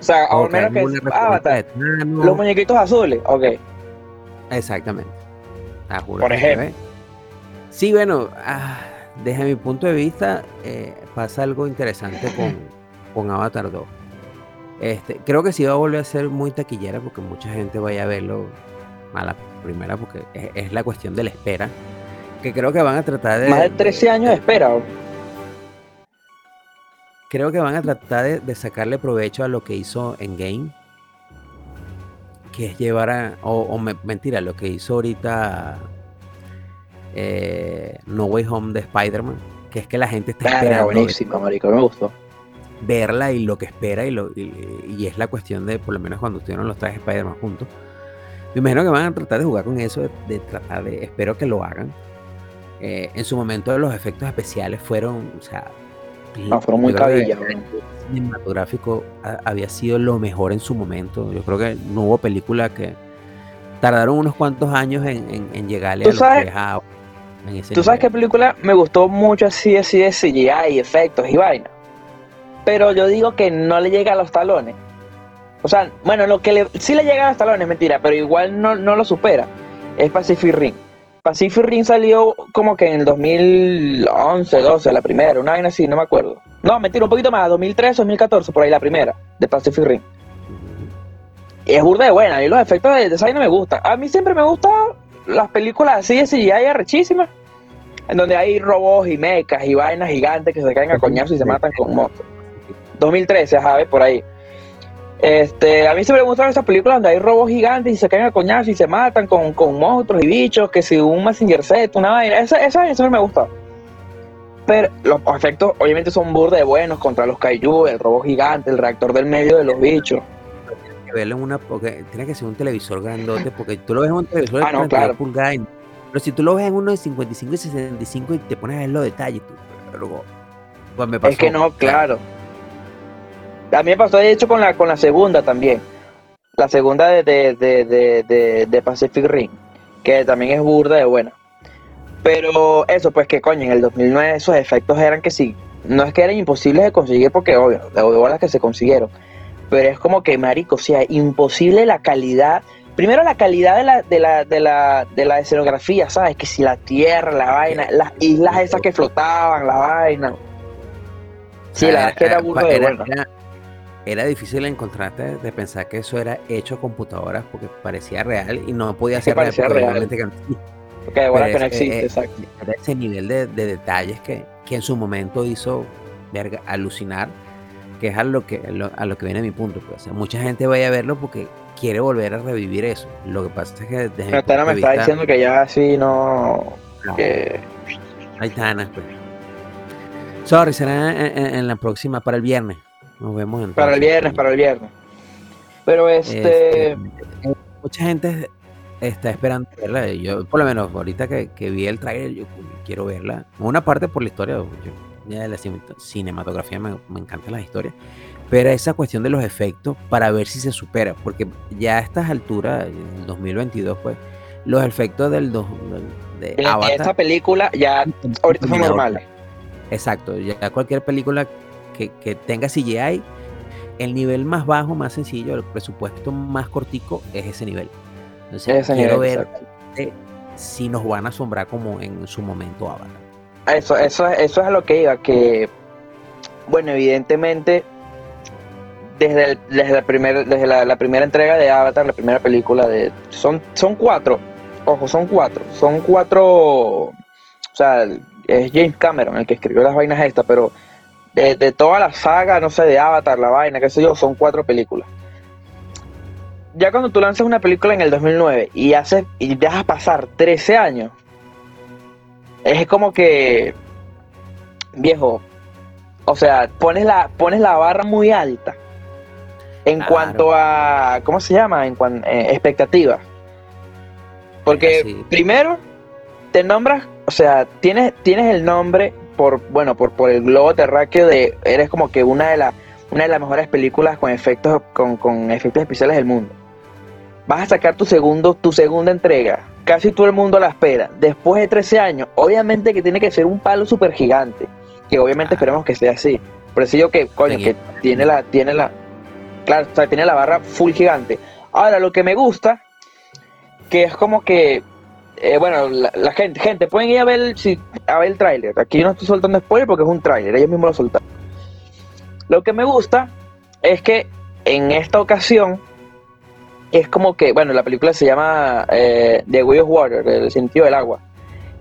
D: O sea, al menos que es Avatar. Los muñequitos azules, ok.
B: Exactamente.
D: Ah, Por ejemplo.
B: Sí, bueno, ah, desde mi punto de vista, eh, pasa algo interesante con, *clears throat* con Avatar 2. Este, creo que sí va a volver a ser muy taquillera porque mucha gente vaya a verlo a la primera porque es, la cuestión de la espera. Que creo que van a tratar de...
D: Más de 13 años de espera
B: creo que van a tratar de, sacarle provecho a lo que hizo en Game. Que es llevar a. O, mentira, lo que hizo ahorita eh, No Way Home de Spider-Man. Que es que la gente está
D: esperando. buenísimo, marico, me gustó.
B: Verla y lo que espera, y, lo, y, es la cuestión de, por lo menos cuando estuvieron los trajes Spider-Man juntos. Me imagino que van a tratar de jugar con eso, de, tratar de. Espero que lo hagan. Eh, en su momento los efectos especiales fueron, o sea,
D: no, fueron muy cabilla. El
B: cinematográfico había sido lo mejor en su momento. Yo creo que no hubo película que tardaron unos cuantos años en, en, llegarle a
D: los ¿Tú sabes qué película me gustó mucho así, así de CGI y efectos y vaina? Pero yo digo que no le llega a los talones. O sea, bueno, lo que le, sí le llega a los talones, mentira, pero igual no, no lo supera. Es Pacific Ring. Pacific Rim salió como que en el 2011, 12, la primera, una vaina así, no me acuerdo. No, mentira, un poquito más, 2013, 2014, por ahí la primera, de Pacific Rim. Y es burda de buena, y los efectos de design no me gustan. A mí siempre me gustan las películas así de CGI arrechísimas, en donde hay robots y mechas y vainas gigantes que se caen a coñazo y se matan con monstruos. 2013, ¿sabes? Por ahí. Este, a mí siempre me gustan esas películas donde hay robos gigantes y se caen a coñazo y se matan con, monstruos y bichos, que si un Messenger set, una vaina. Esa, esa siempre me gusta. Pero los efectos obviamente son burde buenos contra los kaiju, el robot gigante, el reactor del medio de los bichos.
B: Verlo en una, porque tiene que ser un televisor grandote, *laughs* porque tú lo ves en un televisor de
D: ah, claro.
B: pulgadas, pero si tú lo ves en uno de 55 y 65 y te pones a ver los detalles, tú,
D: pues me pasó, es que no, claro. A mí me pasó de hecho con la, con la segunda también. La segunda de, de, de, Pacific Rim, que también es burda de buena. Pero eso, pues que coño, en el 2009 esos efectos eran que sí, no es que eran imposibles de conseguir porque obvio, de bolas que se consiguieron, pero es como que marico, o sea, imposible la calidad, primero la calidad de la, de la, de la, de la escenografía, ¿sabes? Que si la tierra, la vaina, las islas esas que flotaban, la vaina. Sí, la verdad es que era burda de buena
B: era difícil encontrarte de pensar que eso era hecho a computadoras porque parecía real y no podía *laughs* ser
D: real. Porque ahora que no existe, eh, exacto.
B: Ese nivel de, detalles que, que, en su momento hizo alucinar, que es a lo que, a lo que viene mi punto. Pues. mucha gente vaya a verlo porque quiere volver a revivir eso. Lo que pasa es que
D: desde Pero me está diciendo que ya así no... que...
B: Ahí está, pues. Sorry, será en la próxima, para el viernes. Nos vemos entonces.
D: Para el viernes, para el viernes. Pero este...
B: este... mucha gente está esperando verla. Yo, por lo menos, ahorita que, vi el trailer, yo quiero verla. Una parte por la historia, de la cinematografía me, me encantan las historias, pero esa cuestión de los efectos para ver si se supera, porque ya a estas alturas, en 2022, pues, los efectos del, dos
D: de en, esta película ya ahorita son normales.
B: Exacto, ya cualquier película que, que tenga CGI, el nivel más bajo, más sencillo, el presupuesto más cortico es ese nivel. Entonces, quiero ver si nos van a asombrar como en su momento Avatar.
D: Eso, eso, eso es a lo que iba, que, bueno, evidentemente, desde, desde, la, desde la, primera entrega de Avatar, la primera película de... Son, son cuatro, ojo, son cuatro, son cuatro, o sea, es James Cameron el que escribió las vainas estas, pero de, de toda la saga, no sé, de Avatar, la vaina, qué sé yo, son cuatro películas. Ya cuando tú lanzas una película en el 2009 y haces y dejas pasar 13 años, es como que, viejo, o sea, pones la, pones la barra muy alta en cuanto a, ¿cómo se llama? En cuanto eh, expectativas. Porque primero te nombras, o sea, tienes, tienes el nombre por, bueno, por, por el globo terráqueo de, eres como que una de las una de las mejores películas con efectos con, con efectos especiales del mundo. Vas a sacar tu segundo, tu segunda entrega casi todo el mundo la espera. Después de 13 años, obviamente que tiene que ser un palo súper gigante. Que obviamente esperemos que sea así. Por eso yo que, coño, que tiene la, tiene la, claro, o sea, tiene la barra full gigante. Ahora, lo que me gusta, que es como que, eh, bueno, la, gente, gente, pueden ir a ver, si, a ver el tráiler. Aquí no estoy soltando spoiler porque es un tráiler, ellos mismos lo soltaron. Lo que me gusta es que en esta ocasión es como que, bueno, la película se llama eh, The Way of Water, el sentido del agua.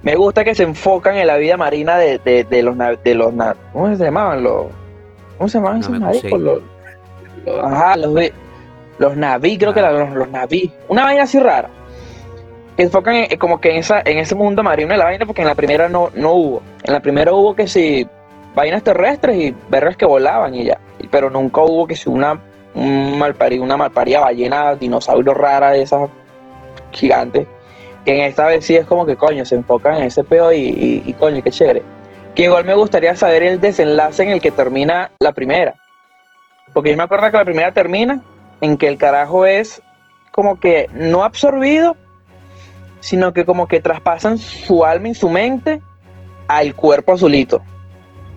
D: Me gusta que se enfocan en la vida marina de, de, los de los ¿cómo se llamaban los ¿Cómo se llamaban esos Los, ajá, los, los naví, creo que eran los, los naví. Una vaina así rara. Que enfocan como que en esa en ese mundo marino de la vaina porque en la primera no, no hubo. En la primera hubo que si vainas terrestres y berres que volaban y ya. Pero nunca hubo que si una un malparido, una malparida ballena, dinosaurio rara de esas gigantes. Que en esta vez sí es como que coño, se enfocan en ese peo y, y, coño, qué chévere. Que igual me gustaría saber el desenlace en el que termina la primera. Porque yo me acuerdo que la primera termina en que el carajo es como que no absorbido, sino que como que traspasan su alma y su mente al cuerpo azulito.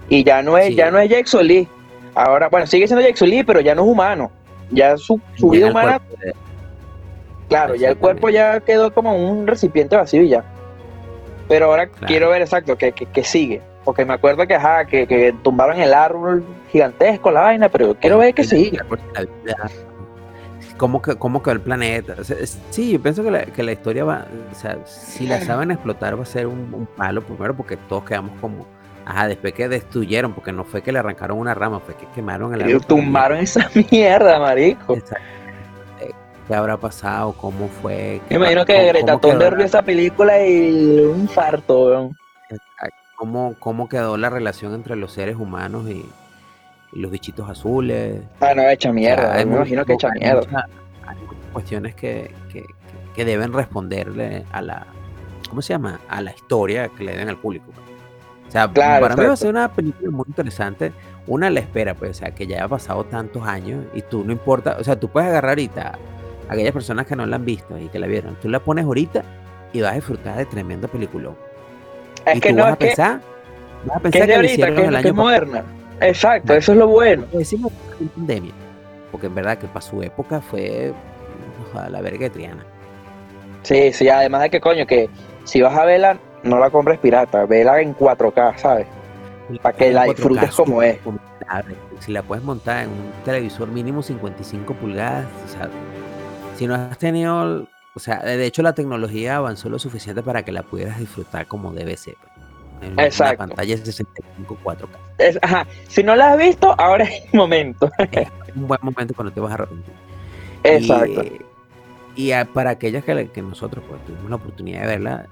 D: Y ya no es, ya no es Jake Solí, Ahora, bueno, sigue siendo Jackson Lee, pero ya no es humano. Ya su, su vida humana. Claro, ya el cuerpo ya quedó como un recipiente vacío y ya. Pero ahora quiero ver exacto que, que, sigue. Porque me acuerdo que, ajá, que, que tumbaron el árbol gigantesco, la vaina, pero quiero ver que sigue.
B: ¿Cómo, que, ¿Cómo quedó el planeta? sí, yo pienso que la, que la, historia va, o sea, si la saben explotar va a ser un, un palo primero porque todos quedamos como Ajá, después que destruyeron, porque no fue que le arrancaron una rama, fue que quemaron el
D: árbol. tumbaron esa *laughs* mierda, marico.
B: Eh, ¿Qué habrá pasado? ¿Cómo fue?
D: Me imagino que Greta Thunberg vio esa película y un infarto,
B: ¿Cómo, ¿Cómo quedó la relación entre los seres humanos y, los bichitos azules?
D: Ah, no, hecha mierda. me imagino que hecha mierda.
B: hay cuestiones que, que, que deben responderle a la, ¿cómo se llama? A la historia que le den al público sea, para mí va a ser una película muy interesante. Una la espera, pues, o sea, que ya haya pasado tantos años y tú no importa, o sea, tú puedes agarrar ahorita a aquellas personas que no la han visto y que la vieron, tú la pones ahorita y vas a disfrutar de tremendo película.
D: Es que no vas a pensar, vas a pensar que, ahorita, que, el año moderna. Exacto, eso es lo bueno.
B: Decimos pandemia, porque en verdad que para su época fue la verga de Triana.
D: Sí, sí, además de que coño, que si vas a verla, no la compres pirata, vela en 4K, ¿sabes? Para que la disfrutes como es.
B: Si la puedes montar en un televisor mínimo 55 pulgadas, o sea, si no has tenido, o sea, de hecho la tecnología avanzó lo suficiente para que la pudieras disfrutar como debe ser.
D: Pues. En Exacto.
B: Una pantalla 65 4K.
D: ajá. Si no la has visto, ahora es el momento.
B: es un buen momento cuando te vas a arrepentir.
D: Exacto.
B: Y, para aquellas que, que nosotros pues, tuvimos la oportunidad de verla,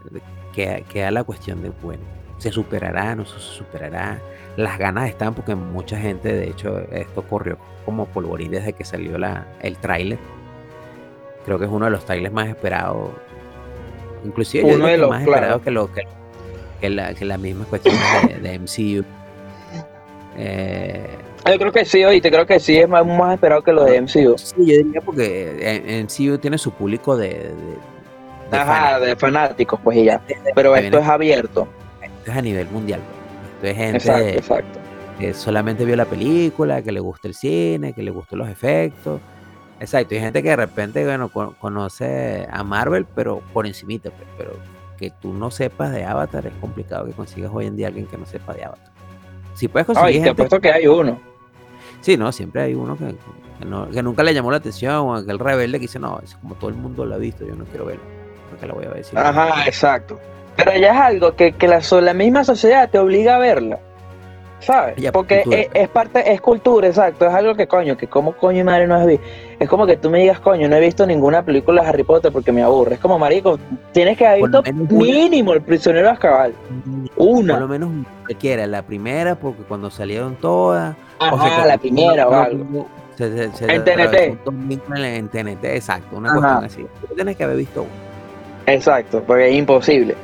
B: queda, la cuestión de, bueno, ¿se superará? ¿No se superará? Las ganas están porque mucha gente, de hecho, esto corrió como polvorín desde que salió la, el tráiler. Creo que es uno de los trailers más esperados Inclusive Uno yo de los más esperado que, lo, que, la, que las mismas cuestiones de, MCU. *laughs*
D: Eh, yo creo que sí, oíste, creo que sí es más, más esperado que lo de MCU.
B: Sí, yo diría porque MCU tiene su público de,
D: de, Ajá, fanáticos. de fanáticos, pues ya. Pero esto es abierto.
B: Esto es a nivel mundial. Pues. Esto es gente exacto, que solamente vio la película, que le gusta el cine, que le gustan los efectos. Exacto, hay gente que de repente, bueno, conoce a Marvel, pero por encimita, pues, pero que tú no sepas de Avatar es complicado que consigas hoy en día alguien que no sepa de Avatar. Si puedes conseguir.
D: Ay, te apuesto que hay uno.
B: Sí, no, siempre hay uno que, que, nunca le llamó la atención, o aquel rebelde que dice, no, es como todo el mundo lo ha visto, yo no quiero verlo, porque la voy a ver.
D: Ajá, exacto. Pero ya es algo que, que la, la misma sociedad te obliga a verla. ¿sabes? Porque es, parte, es cultura, exacto, es algo que coño, que como coño y madre no has visto. Es como que tú me digas, coño, no he visto ninguna película de Harry Potter porque me aburre. Es como, marico, tienes que haber visto mínimo El prisionero de Azkaban. Una.
B: Por lo menos cualquiera, la primera, porque cuando salieron todas.
D: Ajá, la primera o algo.
B: Se, en TNT. En TNT, exacto, una cuestión así. tienes que haber visto una.
D: Exacto, porque es imposible.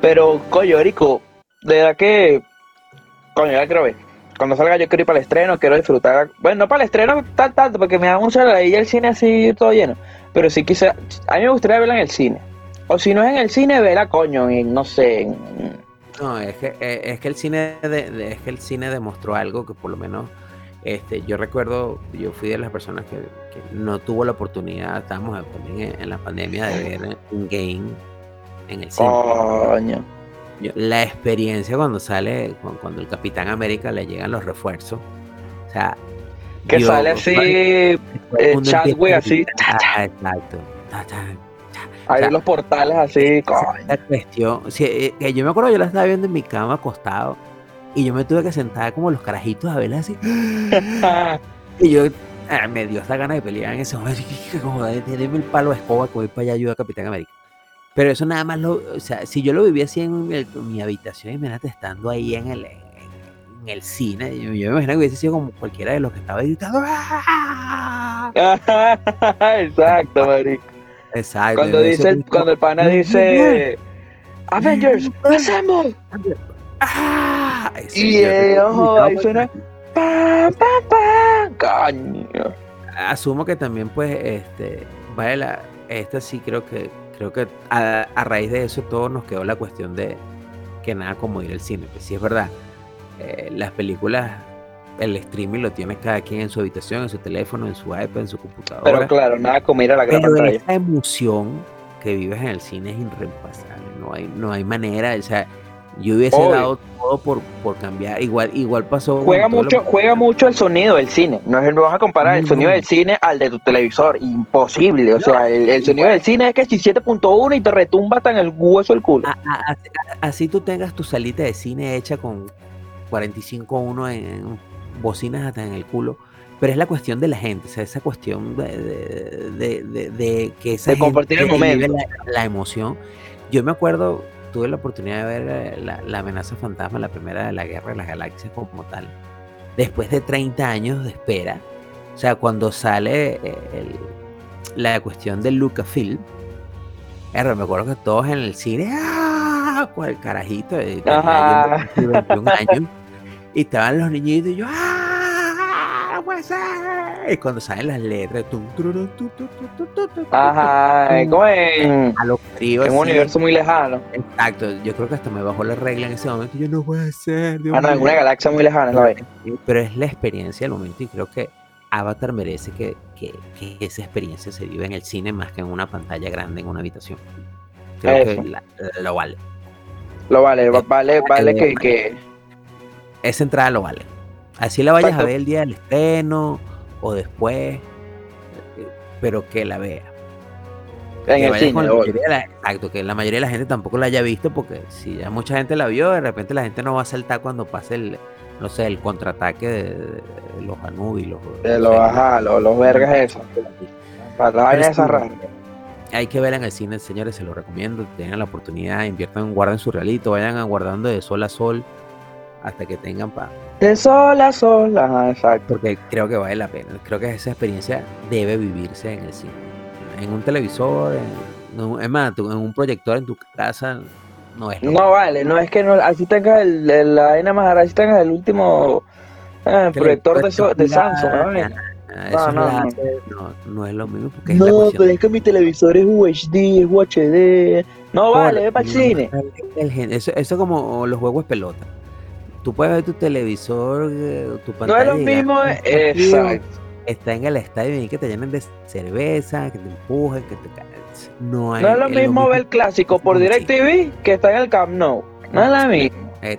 D: Pero, coño, Erico, de verdad que coño, ya quiero ver. Cuando salga yo quiero ir para el estreno, quiero disfrutar. Bueno, no para el estreno tal, tanto, porque me da mucha la el cine así todo lleno. Pero sí quizá, a mí me gustaría verla en el cine. O si no es en el cine, verla, coño, en, no sé.
B: No, es que, eh, es que el cine es que el cine demostró algo que por lo menos este, yo recuerdo, yo fui de las personas que, no tuvo la oportunidad, estábamos también en, la pandemia de ver un game en el cine.
D: Coño
B: la experiencia cuando sale, cuando el Capitán América le llegan los refuerzos. O sea,
D: que sale así, eh, Chadwick así.
B: Ah, exacto.
D: Hay los portales así.
B: La cuestión, eh, que yo me acuerdo, yo la estaba viendo en mi cama acostado y yo me tuve que sentar como los carajitos a verla así. *laughs* y yo ah, me dio esta gana de pelear en ese momento. Como, denme el palo de escoba que voy para allá ayuda a Capitán América. Pero eso nada más lo, o sea, si yo lo vivía así en, mi habitación, imagínate estando ahí en el, en, el cine, yo, me imagino que hubiese sido como cualquiera de los que estaba gritando. ¡Ah! *laughs*
D: Exacto, marico. *laughs* Exacto. Cuando dice, cuando el pana dice Avengers, hacemos. ¡Ah! Y el ojo ahí suena ¡Pam, pam, pam! ¡Caño!
B: Asumo que también, pues, este, vale, la, esta sí creo que creo que a, raíz de eso todo nos quedó la cuestión de que nada como ir al cine. Pues sí es verdad, eh, las películas, el streaming lo tiene cada quien en su habitación, en su teléfono, en su iPad, en su computadora.
D: Pero claro, nada como ir a la gran pero
B: Esa emoción que vives en el cine es irreemplazable, no hay, no hay manera, o sea, yo hubiese dado todo por, por cambiar. Igual, igual pasó.
D: Juega mucho, juega mucho el sonido del cine. No, es, no vas a comparar el sonido del cine al de tu televisor. Imposible. O sea, el, sonido del cine es que si 7.1 y te retumba hasta en el hueso el culo.
B: así, tú tengas tu salita de cine hecha con 45.1 en, bocinas hasta en el culo. Pero es la cuestión de la gente, o sea, esa cuestión de, de, de, que esa
D: compartir el momento.
B: la emoción. Yo me acuerdo, tuve la oportunidad de ver eh, la, amenaza fantasma, la primera de la guerra de las galaxias como tal, después de 30 años de espera, o sea, cuando sale eh, la cuestión del Lucasfilm, me acuerdo que todos en el cine, ¡ah! Con el carajito de, 21 años, y estaban los niñitos y yo, ¡ah! Y cuando salen las letras,
D: Ajá, como en,
B: a los
D: en un universo muy lejano.
B: Exacto, yo creo que hasta me bajó la regla en ese momento. Yo no puede ser.
D: ah, no, en una galaxia muy lejana, ¿no?
B: Pero es la experiencia del momento y creo que Avatar merece que, que, que, esa experiencia se vive en el cine más que en una pantalla grande en una habitación. Creo que lo vale.
D: Lo vale, vale, vale que, que...
B: Esa entrada lo vale. Así la vayas a ver el día del estreno o después, pero que la vea.
D: En el cine,
B: exacto, que la mayoría de la gente tampoco la haya visto porque si ya mucha gente la vio, de repente la gente no va a saltar cuando pase el, no sé, el contraataque de, los Anubi, los,
D: de los, ajá, los, vergas esos. Para esa
B: Hay que verla en el cine, señores, se lo recomiendo, tengan la oportunidad, inviertan, guarden su realito, vayan aguardando de sol a sol hasta que tengan para
D: de sol a sol, exacto.
B: Porque creo que vale la pena. Creo que esa experiencia debe vivirse en el cine. En un televisor, es más, en un proyector en tu casa no es.
D: No vale, no es que no, así tengas el, la vaina más así tengas el último eh, proyector de, de Samsung,
B: ¿no? no, no, es lo mismo. Porque
D: no, pero es que mi televisor es UHD, es UHD. No vale, ve para el cine.
B: Eso, eso es como los juegos pelota. Tú puedes ver tu televisor, eh, tu pantalla.
D: No es lo mismo, exacto.
B: Está en el estadio y que te llenen de cerveza, que te empujen, que te
D: no, no es lo mismo ver el clásico por DirecTV que está en el Camp Nou. No es la misma. Eh,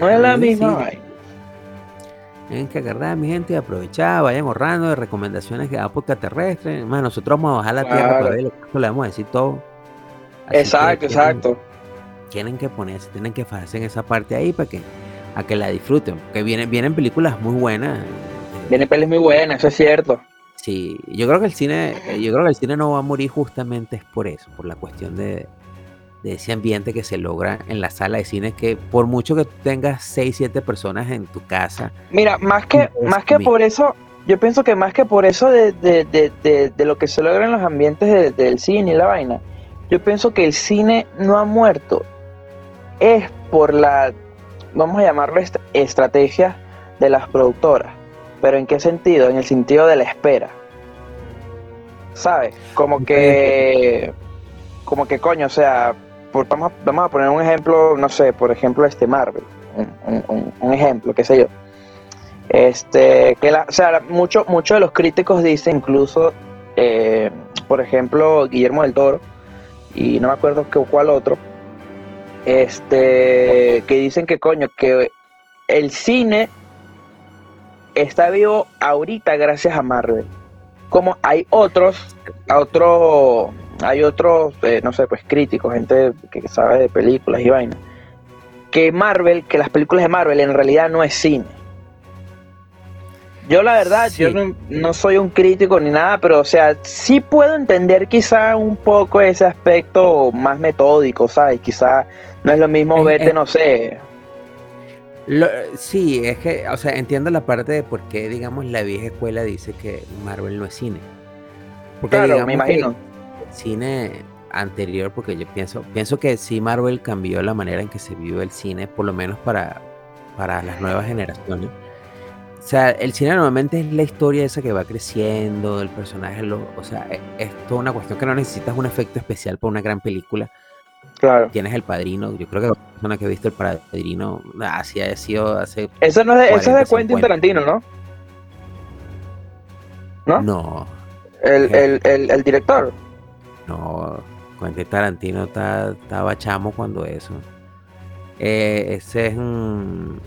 D: no es la misma.
B: Tienen que agarrar mi gente y aprovechar, vayan ahorrando de recomendaciones que da podcast terrestre. Más nosotros vamos a bajar la tierra para ver lo que le vamos a decir todo.
D: exacto, exacto.
B: Tienen que ponerse, tienen que hacer en esa parte ahí para que a que la disfruten. Que vienen, vienen películas muy buenas.
D: Vienen películas muy buenas, eso es cierto.
B: Sí, yo creo que el cine, yo creo que el cine no va a morir justamente es por eso, por la cuestión de, ese ambiente que se logra en la sala de cine, que por mucho que tengas 6, 7 personas en tu casa.
D: Mira, más que, más que por eso, yo pienso que más que por eso de, de lo que se logra en los ambientes del cine y la vaina, yo pienso que el cine no ha muerto. Es por la, vamos a llamarlo estrategia de las productoras pero ¿en qué sentido? En el sentido de la espera. ¿Sabes? Como que, como que coño, o sea, vamos, a poner un ejemplo, no sé, por ejemplo, este Marvel, un, ejemplo, qué sé yo. Este, que la, o sea, muchos mucho de los críticos dicen, incluso, eh, por ejemplo, Guillermo del Toro, y no me acuerdo que, cuál otro, este, que dicen que coño, que el cine está vivo ahorita gracias a Marvel. Como hay otros, hay otros, eh, no sé, pues críticos, gente que sabe de películas y vainas, que Marvel, que las películas de Marvel en realidad no es cine. Yo la verdad, yo no, soy un crítico ni nada, pero o sea, sí puedo entender quizá un poco ese aspecto más metódico, ¿sabes? Quizá no es lo mismo verte, no sé,
B: sí, es que, o sea, entiendo la parte de por qué, digamos, la vieja escuela dice que Marvel no es cine.
D: Porque, claro, me imagino.
B: cine anterior, porque yo pienso, pienso que sí Marvel cambió la manera en que se vive el cine, por lo menos para, para las nuevas generaciones. O sea, el cine normalmente es la historia esa que va creciendo, el personaje, lo, o sea, es, es toda una cuestión que no necesitas un efecto especial para una gran película
D: Claro.
B: Tienes el padrino. Yo creo que la persona que ha visto el padrino así ha sido hace.
D: Eso, no es de, eso es de Quentin Tarantino, ¿no?
B: ¿No? No.
D: El, el, el, el director.
B: No, Quentin Tarantino estaba chamo cuando eso. Eh, ese es un.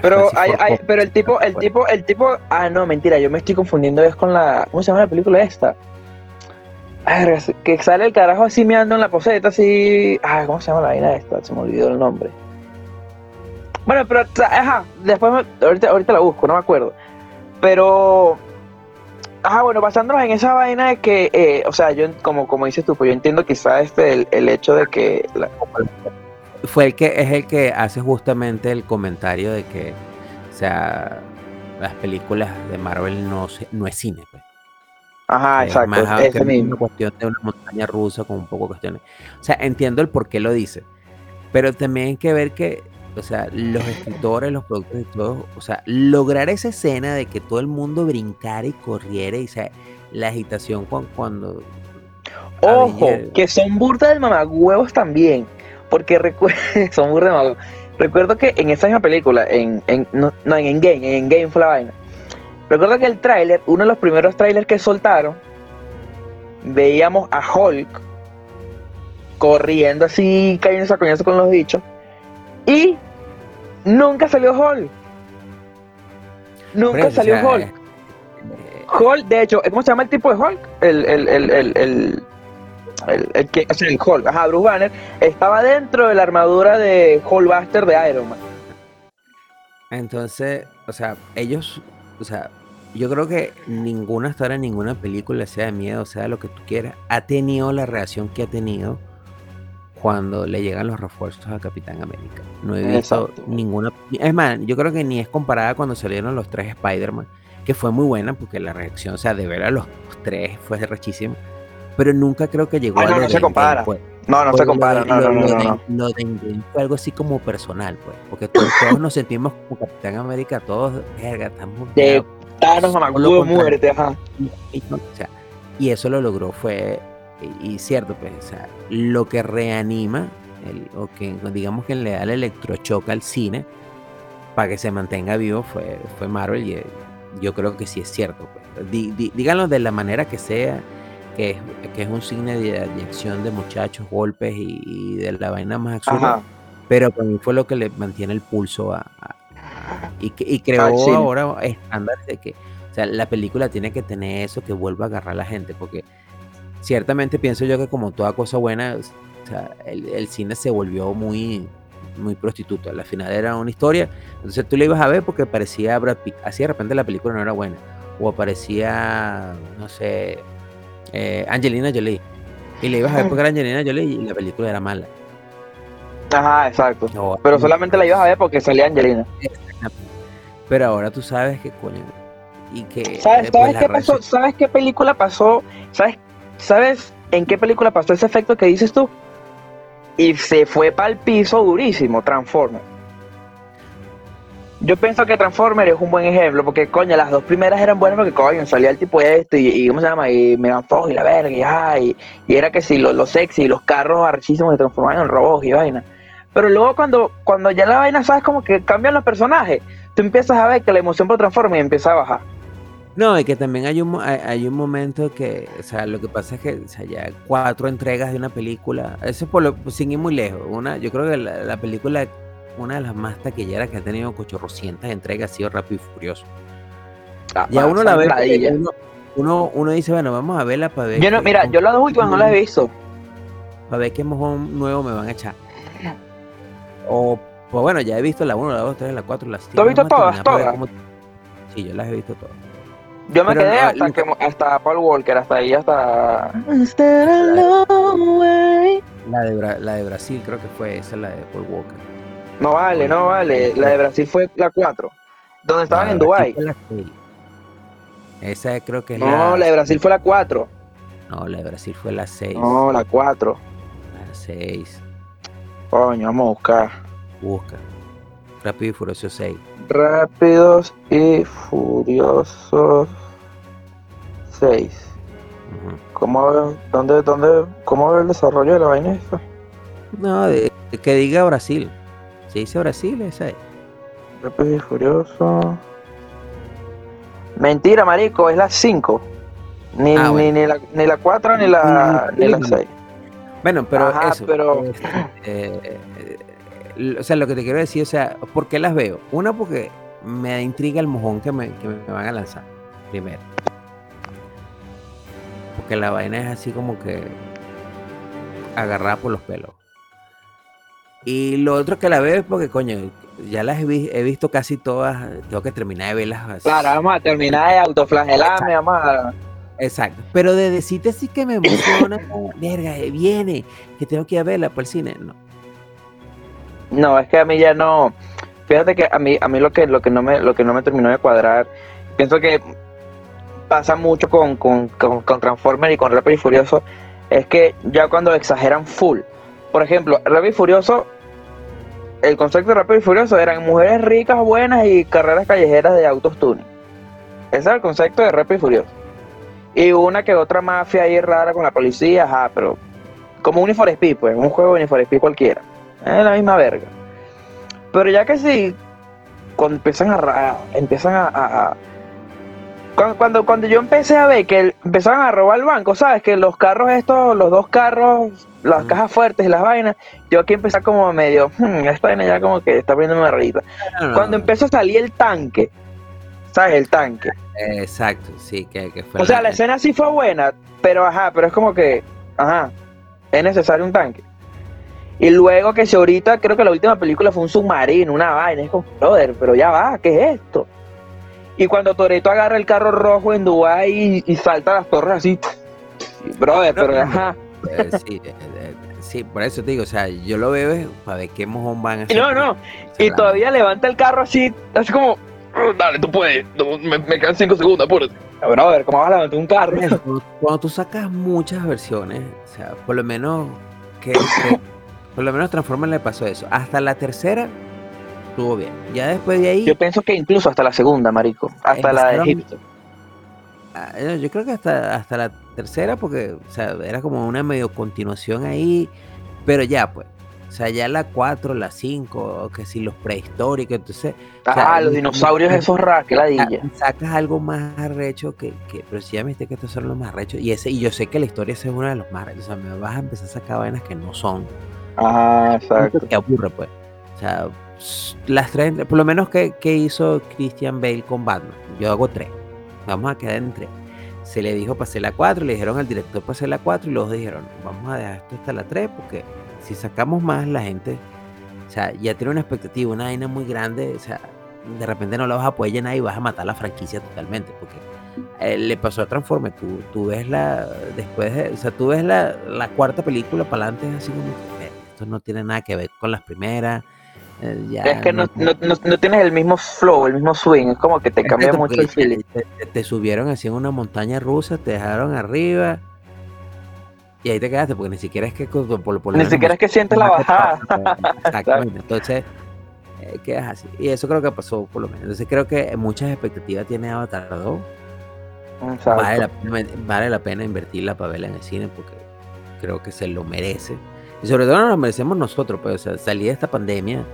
D: Pero hay, hay, pero el tipo, el tipo, el tipo, ah no, mentira, yo me estoy confundiendo es con la, ¿cómo se llama la película esta? que sale el carajo así meando en la poseta, así. Ah, ¿cómo se llama la vaina esta? Se me olvidó el nombre. Bueno, pero, ajá, después, ahorita, ahorita la busco, no me acuerdo. Pero, ajá, bueno, basándonos en esa vaina de que, eh, o sea, yo, como, como dices tú, pues yo entiendo quizás este, el, hecho de que.
B: Fue el que, es el que hace justamente el comentario de que, o sea, las películas de Marvel no, no es cine, pues.
D: Ajá, exacto. Más
B: es una cuestión de una montaña rusa con un poco de cuestiones. O sea, entiendo el por qué lo dice. Pero también hay que ver que, o sea, los escritores, los productores y todo, o sea, lograr esa escena de que todo el mundo brincara y corriera y, o sea, la agitación cuando.
D: Ojo, que son burdas del mamagüevos también. Porque recuerdo, *laughs* son burdas de Recuerdo que en esa misma película, en, en no, no, en Endgame, en Endgame fue la vaina Recuerdo que el tráiler, uno de los primeros trailers que soltaron, veíamos a Hulk corriendo así, cayendo a coñazo con los bichos. Y nunca salió Hulk. Nunca salió Hulk. Eh, Hulk, de hecho, ¿cómo se llama el tipo de Hulk? El, el, el, el, el, el, que, o sea, el Hulk, ajá, Bruce Banner, estaba dentro de la armadura de Hulkbuster de Iron Man.
B: Entonces, o sea, ellos, o sea, yo creo que ninguna historia, ninguna película, sea de miedo, sea lo que tú quieras, ha tenido la reacción que ha tenido cuando le llegan los refuerzos a Capitán América. No he visto ninguna. Es más, yo creo que ni es comparada cuando salieron los tres Spider-Man, que fue muy buena porque la reacción, o sea, de ver a los tres fue rechísima. Pero nunca creo que llegó
D: a no, no se compara. No, no se compara, no, no, no,
B: Lo de fue algo así como personal, pues, porque *coughs* todos, nos sentimos como Capitán América, todos, verga, estamos...
D: De Thanos a muerte, ajá.
B: Y, o sea, y eso lo logró, fue, y, cierto, pues, o sea, lo que reanima, el, o que digamos que le da el electrochoque al cine, para que se mantenga vivo, fue, fue Marvel, y eh, yo creo que sí es cierto, pues. díganlo de la manera que sea, que es, que es un signo de, acción de muchachos, golpes y, de la vaina más absurda. Pero para mí fue lo que le mantiene el pulso a, y, y creó ahora estándares de que o sea, la película tiene que tener eso que vuelva a agarrar a la gente, porque ciertamente pienso yo que como toda cosa buena, o sea, el, cine se volvió muy, muy prostituto. Al final era una historia, entonces tú le ibas a ver porque parecía Brad Pitt. Así de repente la película no era buena. O aparecía, no sé, eh, Angelina Jolie. Y le ibas a ver porque era Angelina Jolie y la película era mala.
D: Ajá, exacto. Pero solamente la ibas a ver porque salía Angelina.
B: Pero ahora tú sabes que coño. Y que.
D: ¿Sabes, qué pasó? ¿Sabes qué película pasó? ¿Sabes, ¿Sabes en qué película pasó ese efecto que dices tú? Y se fue para el piso durísimo, Transformers. Yo pienso que Transformer es un buen ejemplo, porque coño, las dos primeras eran buenas porque coño, salía el tipo este y, y ¿cómo se llama? Y Megan Fox y la verga y, y, era que si los, los sexy, los carros archísimos se transformaban en robots y vaina. Pero luego cuando, cuando ya la vaina, ¿sabes? Como que cambian los personajes, tú empiezas a ver que la emoción por Transformer empieza a bajar.
B: No, y que también hay un, hay, un momento que, o sea, lo que pasa es que, o sea, ya cuatro entregas de una película, eso por lo, sin ir muy lejos, una, yo creo que la, la película una de las más taquilleras que ha tenido 800 entregas, ha sido Rápido y Furioso. Ah, ya uno la ve, uno, uno, dice, bueno, vamos a verla para ver.
D: Yo no, mira, yo las dos últimas no las he visto.
B: Para ver qué mojón nuevo me van a echar. O, pues bueno, ya he visto la 1, la 2, la 3, la 4, la 5.
D: ¿Tú has visto todas? todas?
B: Sí, yo las he visto todas.
D: Yo me quedé hasta, que, hasta Paul Walker, hasta ahí, hasta...
B: La de, la de Brasil creo que fue esa, la de Paul Walker.
D: No vale, no vale. La de Brasil fue la 4. Donde estaban en Dubai.
B: Esa creo que es
D: no, la... No, la de Brasil fue la 4.
B: No, la de Brasil fue la 6.
D: No, la 4.
B: La 6.
D: Coño, vamos a buscar.
B: Busca. Rápido y Furioso 6.
D: Rápidos y Furiosos 6. ¿Cómo, dónde, dónde, ¿Cómo ve el desarrollo de la vaina esta?
B: No, de, que diga Brasil. Se dice Brasil, esa es.
D: Rápido y Furioso. Mentira, marico, es la 5. Ni, ah, ni, ni, la, ni la 4 ni la, ni la 6.
B: Bueno, pero eso. Pero... Este, eh, eh, o sea, lo que te quiero decir, o sea, ¿por qué las veo? Una, porque me intriga el mojón que me, que me van a lanzar, primero. Porque la vaina es así como que agarrada por los pelos. Y lo otro que la veo es porque, coño, ya las he, visto casi todas, tengo que terminar de verlas.
D: Claro, vamos a terminar de autoflagelarme, vamos a...
B: Exacto, pero de decirte así que me emociona, *coughs* verga, eh, viene, que tengo que ir a verla por el cine, no.
D: No, es que a mí ya no, fíjate que a mí, a mí lo que, lo que no me, lo que no me terminó de cuadrar, pienso que pasa mucho con, con, con, con Transformers y con Rápido y Furioso, es que ya cuando exageran full, por ejemplo, Rápido y Furioso, el concepto de Rápido y Furioso eran mujeres ricas, buenas y carreras callejeras de autos tuning. Ese es el concepto de Rápido y Furioso. Y una que otra mafia ahí rara con la policía, ajá, pero como un Speed, pues, un juego de Speed cualquiera. Es la misma verga. Pero ya que sí, cuando empiezan a, empiezan a cuando, cuando, yo empecé a ver que empezaban a robar el banco, ¿sabes? Que los carros estos, los dos carros, las cajas fuertes y las vainas, yo aquí empecé como medio, hmm, esta vaina ya como que está poniendo una rayita. Cuando empezó a salir el tanque, ¿sabes? El tanque.
B: Exacto, sí, que, fue.
D: O sea, la escena sí fue buena, pero ajá, pero es como que, ajá, es necesario un tanque. Y luego que si ahorita creo que la última película fue un submarino, una vaina, es como, brother, pero ya va, ¿qué es esto? Y cuando Toreto agarra el carro rojo en Dubái y, salta las torres así, brother, pero ajá.
B: Eh, sí, eh, eh, sí, por eso te digo, o sea, yo lo veo para ver qué mojón van a
D: hacer. No, no, y todavía levanta el carro así, así como, Dale, tú puedes. me, quedan 5 segundos, apúrate. Bueno, a ver, ¿cómo vas a levantar un carro?
B: Cuando tú sacas muchas versiones, o sea, por lo menos que, por lo menos Transformers le pasó eso. Hasta la tercera estuvo bien. Ya después de ahí.
D: Yo pienso que incluso hasta la segunda, marico. Hasta la de Egipto.
B: Ah, yo creo que hasta, hasta la tercera, porque o sea, era como una medio continuación ahí. Pero ya, pues. O sea, ya la 4, la 5, que si los prehistóricos, entonces...
D: Ah, los dinosaurios esos raros, que ladilla.
B: Sacas algo más arrecho que, que... Pero si ya me dijiste que estos son los más arrechos. Y, ese, y yo sé que la historia es uno de los más arrechos. O sea, me vas a empezar a sacar vainas que no son.
D: Ah, exacto.
B: Que aburre, pues. O sea, las tres... Por lo menos, que, que hizo Christian Bale con Batman? Yo hago tres. Vamos a quedar en tres. Se le dijo hacer la 4, le dijeron al director hacer la 4 y luego dijeron, vamos a dejar esto hasta la 3 porque si sacamos más, la gente, o sea, ya tiene una expectativa, una vaina muy grande, o sea, de repente no la vas a poder llenar y vas a matar la franquicia totalmente, porque eh, le pasó a Transformers, tú, tú ves la, después, de, o sea, tú ves la, la cuarta película para adelante, así como, esto no tiene nada que ver con las primeras.
D: Eh, es que no, no, no, tienes el mismo flow, el mismo swing, es como que te cambia mucho el feeling.
B: Te, te, subieron así en una montaña rusa, te dejaron arriba, y ahí te quedaste, porque ni siquiera es que
D: por, Ni siquiera es que sientes la bajada. *laughs*
B: Exactamente. Entonces, eh, quedas así. Y eso creo que pasó por lo menos. Entonces creo que muchas expectativas tiene Avatar 2. Vale la, vale la pena invertirla para verla en el cine porque creo que se lo merece. Y sobre todo nos lo merecemos nosotros, pues, o sea, salir de esta pandemia,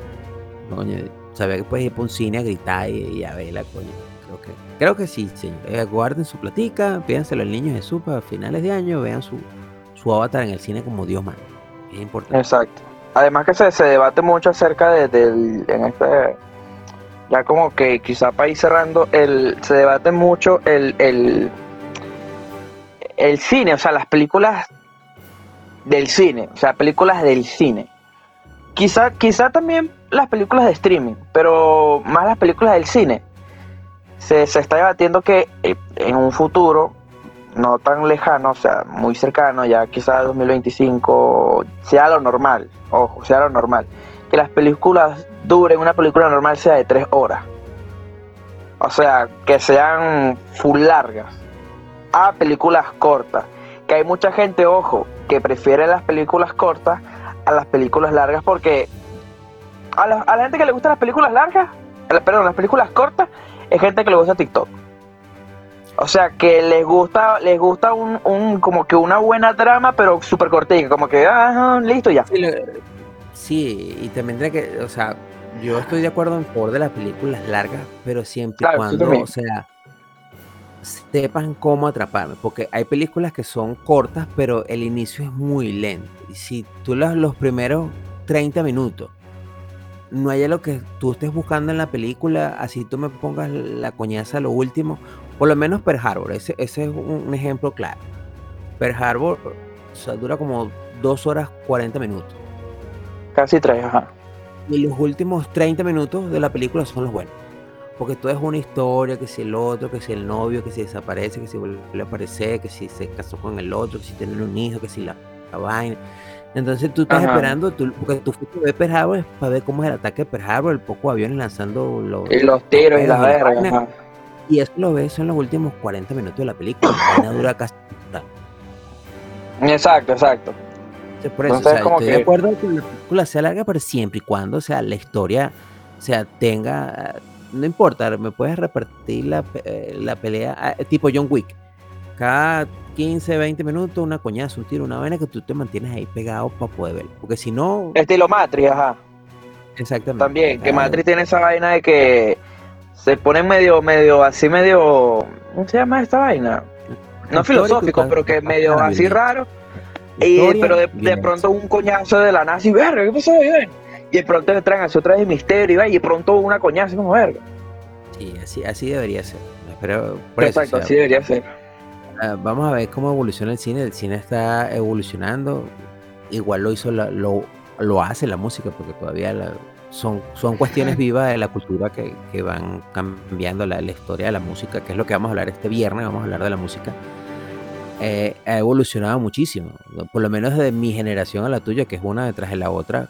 B: coño, sabía que puedes ir para un cine a gritar y, a verla, coño. Creo que, creo que sí, señor. Eh, guarden su platica, pídanselo al niño Jesús para finales de año, vean su, su avatar en el cine como Dios mano. Es importante.
D: Exacto. Además que se, se debate mucho acerca de, del, en este, ya como que quizá para ir cerrando, el, se debate mucho el, el, el cine, o sea, las películas del cine, o sea, películas del cine. Quizá, quizá también las películas de streaming, pero más las películas del cine. Se, se está debatiendo que eh, en un futuro no tan lejano, o sea, muy cercano, ya quizás 2025, sea lo normal, ojo, sea lo normal, que las películas duren, una película normal sea de tres horas. O sea, que sean full largas. A películas cortas. Que hay mucha gente, ojo, que prefiere las películas cortas a las películas largas porque a la, a la gente que le gustan las películas largas, perdón, las películas cortas, es gente que le gusta TikTok. O sea, que les gusta, les gusta un, un como que una buena trama, pero súper cortica, como que, ah, listo ya.
B: Sí, y también tiene que, o sea, yo estoy de acuerdo en favor de las películas largas, pero siempre y cuando, o sea, sepan cómo atraparme, porque hay películas que son cortas, pero el inicio es muy lento. Y si tú los, los primeros 30 minutos no hay lo que tú estés buscando en la película, así tú me pongas la coñaza a lo último, por lo menos Pearl Harbor, ese, ese es un, ejemplo claro. Pearl Harbor dura como 2 horas 40 minutos.
D: Casi 3, ajá.
B: Y los últimos 30 minutos de la película son los buenos. Porque todo es una historia, que si el otro, que si el novio, que si desaparece, que si vuelve a aparecer, que si se casó con el otro, que si tienen un hijo, que si la, vaina. Entonces tú estás esperando, tú, porque tú fuiste a ver Pearl Harbor para ver cómo es el ataque de Pearl Harbor, el poco aviones lanzando
D: los... Y los tiros y la verga.
B: Y eso lo ves en los últimos 40 minutos de la película. La dura casi.
D: Exacto, exacto.
B: por eso, estoy de acuerdo que la película sea larga, pero siempre y cuando sea la historia o sea, tenga. No importa, me puedes repartir la, eh, la pelea ah, tipo John Wick. Cada 15, 20 minutos, una coñazo, un tiro, una vaina que tú te mantienes ahí pegado para poder ver. Porque si no.
D: Estilo Matrix, ajá.
B: Exactamente.
D: También, que Matrix tiene esa vaina de que se pone medio, medio, así medio, ¿cómo se llama esta vaina? No filosófico, pero que medio así raro. Y, pero de, pronto un coñazo de la nazi, verga, ¿qué pasó? Y de pronto entran hacia otra vez de misterio, y de pronto una coñazo como verga.
B: Sí, así, así debería ser. Pero
D: Exacto, así debería ser.
B: Ah, vamos a ver cómo evoluciona el cine. El cine está evolucionando. Igual lo hizo, lo, lo hace la música, porque todavía la, son, son cuestiones *laughs* vivas de la cultura que, que van cambiando la, la, historia de la música, que es lo que vamos a hablar este viernes, vamos a hablar de la música. Eh, ha evolucionado muchísimo, por lo menos de mi generación a la tuya, que es una detrás de la otra.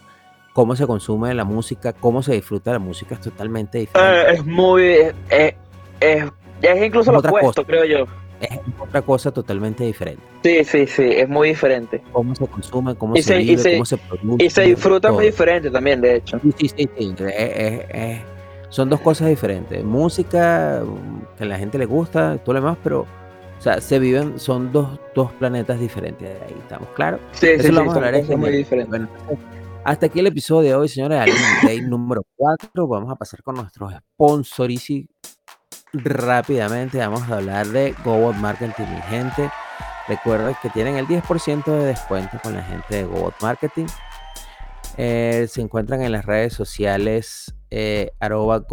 B: cómo se consume la música, cómo se disfruta la música es totalmente diferente.
D: Eh, es muy, es, es, incluso lo opuesto, creo yo.
B: Es otra cosa totalmente diferente.
D: Sí, sí, sí, es muy diferente.
B: Cómo se consume, cómo se, vive, cómo se produce.
D: Y se disfruta muy diferente también, de hecho.
B: Sí, sí, sí. sí. son dos cosas diferentes. Música que a la gente le gusta, todo lo demás, pero o sea, se viven, son dos, dos planetas diferentes. Ahí estamos, claro.
D: Sí, sí, sí, vamos a hablar muy diferente.
B: hasta aquí el episodio de hoy, señores. *laughs* Day número 4. Vamos a pasar con nuestros sponsors y rápidamente. Vamos a hablar de GoWord Marketing, mi gente. Recuerden que tienen el 10% de descuento con la gente de GoWord Marketing. Eh, se encuentran en las redes sociales eh, arroba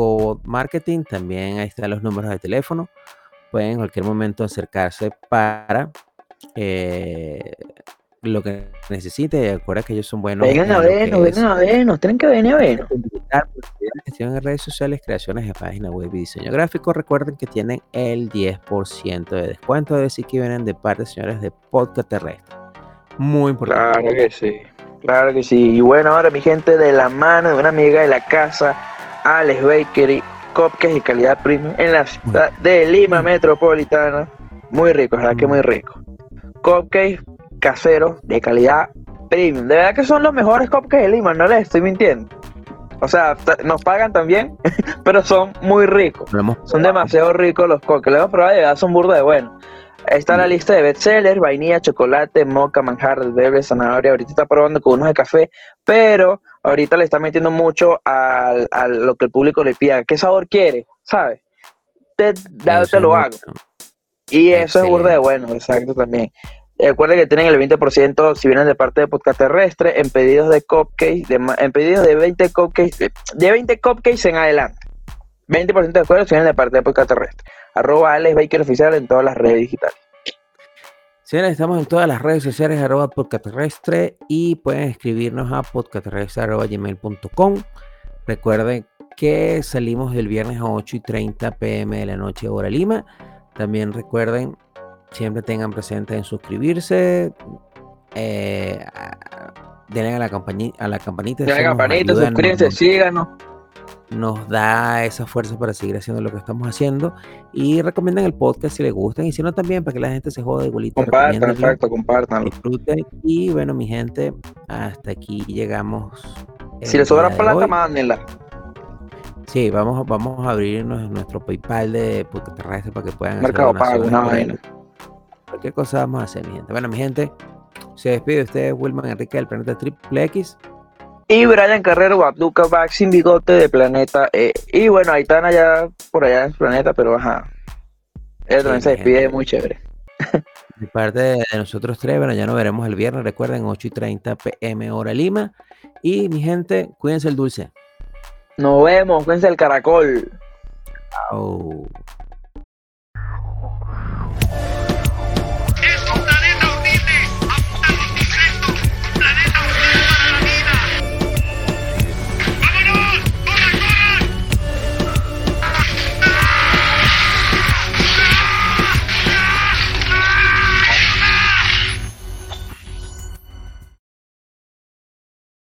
B: Marketing. También ahí están los números de teléfono pueden en cualquier momento acercarse para eh, lo que necesite. Recuerda que ellos son buenos.
D: Vengan a vernos, vengan a vernos, tienen que venir a vernos.
B: Gestión en redes sociales, creaciones de página web y diseño gráfico. Recuerden que tienen el 10% de descuento, de decir que vienen de parte, señores, de Podcast Terrestre. Muy importante.
D: Claro que sí, claro que sí. Y bueno, ahora mi gente, de la mano de una amiga de la casa, Alex Bakery cupcakes y calidad premium en la ciudad de Lima Metropolitana. Muy rico, ¿verdad? Que muy rico. Cupcakes caseros de calidad premium. De verdad que son los mejores cupcakes de Lima, no les estoy mintiendo. O sea, nos pagan también, *laughs* pero son muy ricos. Son demasiado ricos los cupcakes. Los hemos probado de verdad son burda de buenos. Está la lista de bestsellers, vainilla, chocolate, moca, manjar, bebé, zanahoria. Ahorita está probando con unos de café, pero ahorita le está metiendo mucho a, lo que el público le pida. ¿Qué sabor quiere? ¿Sabes? Te, te lo hago. Y eso es burda de bueno, exacto también. Recuerden que tienen el 20% si vienen de parte de Podcast Terrestre en pedidos de cupcakes, en pedidos de 20 cupcakes, de 20 cupcakes en adelante. 20% de acuerdo si vienen de parte de Podcast Terrestre arroba Alex Baker Oficial en todas las redes digitales.
B: Señores, estamos en todas las redes sociales, arroba podcast terrestre y pueden escribirnos a podcastterrestre.gmail.com. Recuerden que salimos el viernes a 8 y 30 pm de la noche, hora Lima. También recuerden, siempre tengan presente en suscribirse. Eh, denle a la, campanita. A la campanita,
D: denle a la campanita, suscríbanse, síganos
B: nos da esa fuerza para seguir haciendo lo que estamos haciendo y recomiendan el podcast si les gustan y si no también para que la gente se jode igualito.
D: Compartan, exacto, compartan.
B: Disfruten y bueno, mi gente, hasta aquí llegamos.
D: Si les sobra plata, mándenla.
B: Sí, vamos, vamos a abrir nuestro PayPal de podcast terrestre para que puedan
D: Mercado Pago, una
B: Cualquier cosa vamos a hacer, mi gente. Bueno, mi gente, se despide de ustedes, Wilman Enrique del Planeta Triple X.
D: Y Brian Carrero, Abduca Back sin bigote de Planeta E. Y bueno, ahí están allá, por allá en Planeta, pero ajá. Él también se despide muy chévere. *laughs*
B: De parte de nosotros tres, bueno, ya nos veremos el viernes, recuerden, 8 y 30 pm hora Lima. Y mi gente, cuídense el dulce.
D: Nos vemos, cuídense el caracol.
B: Chao.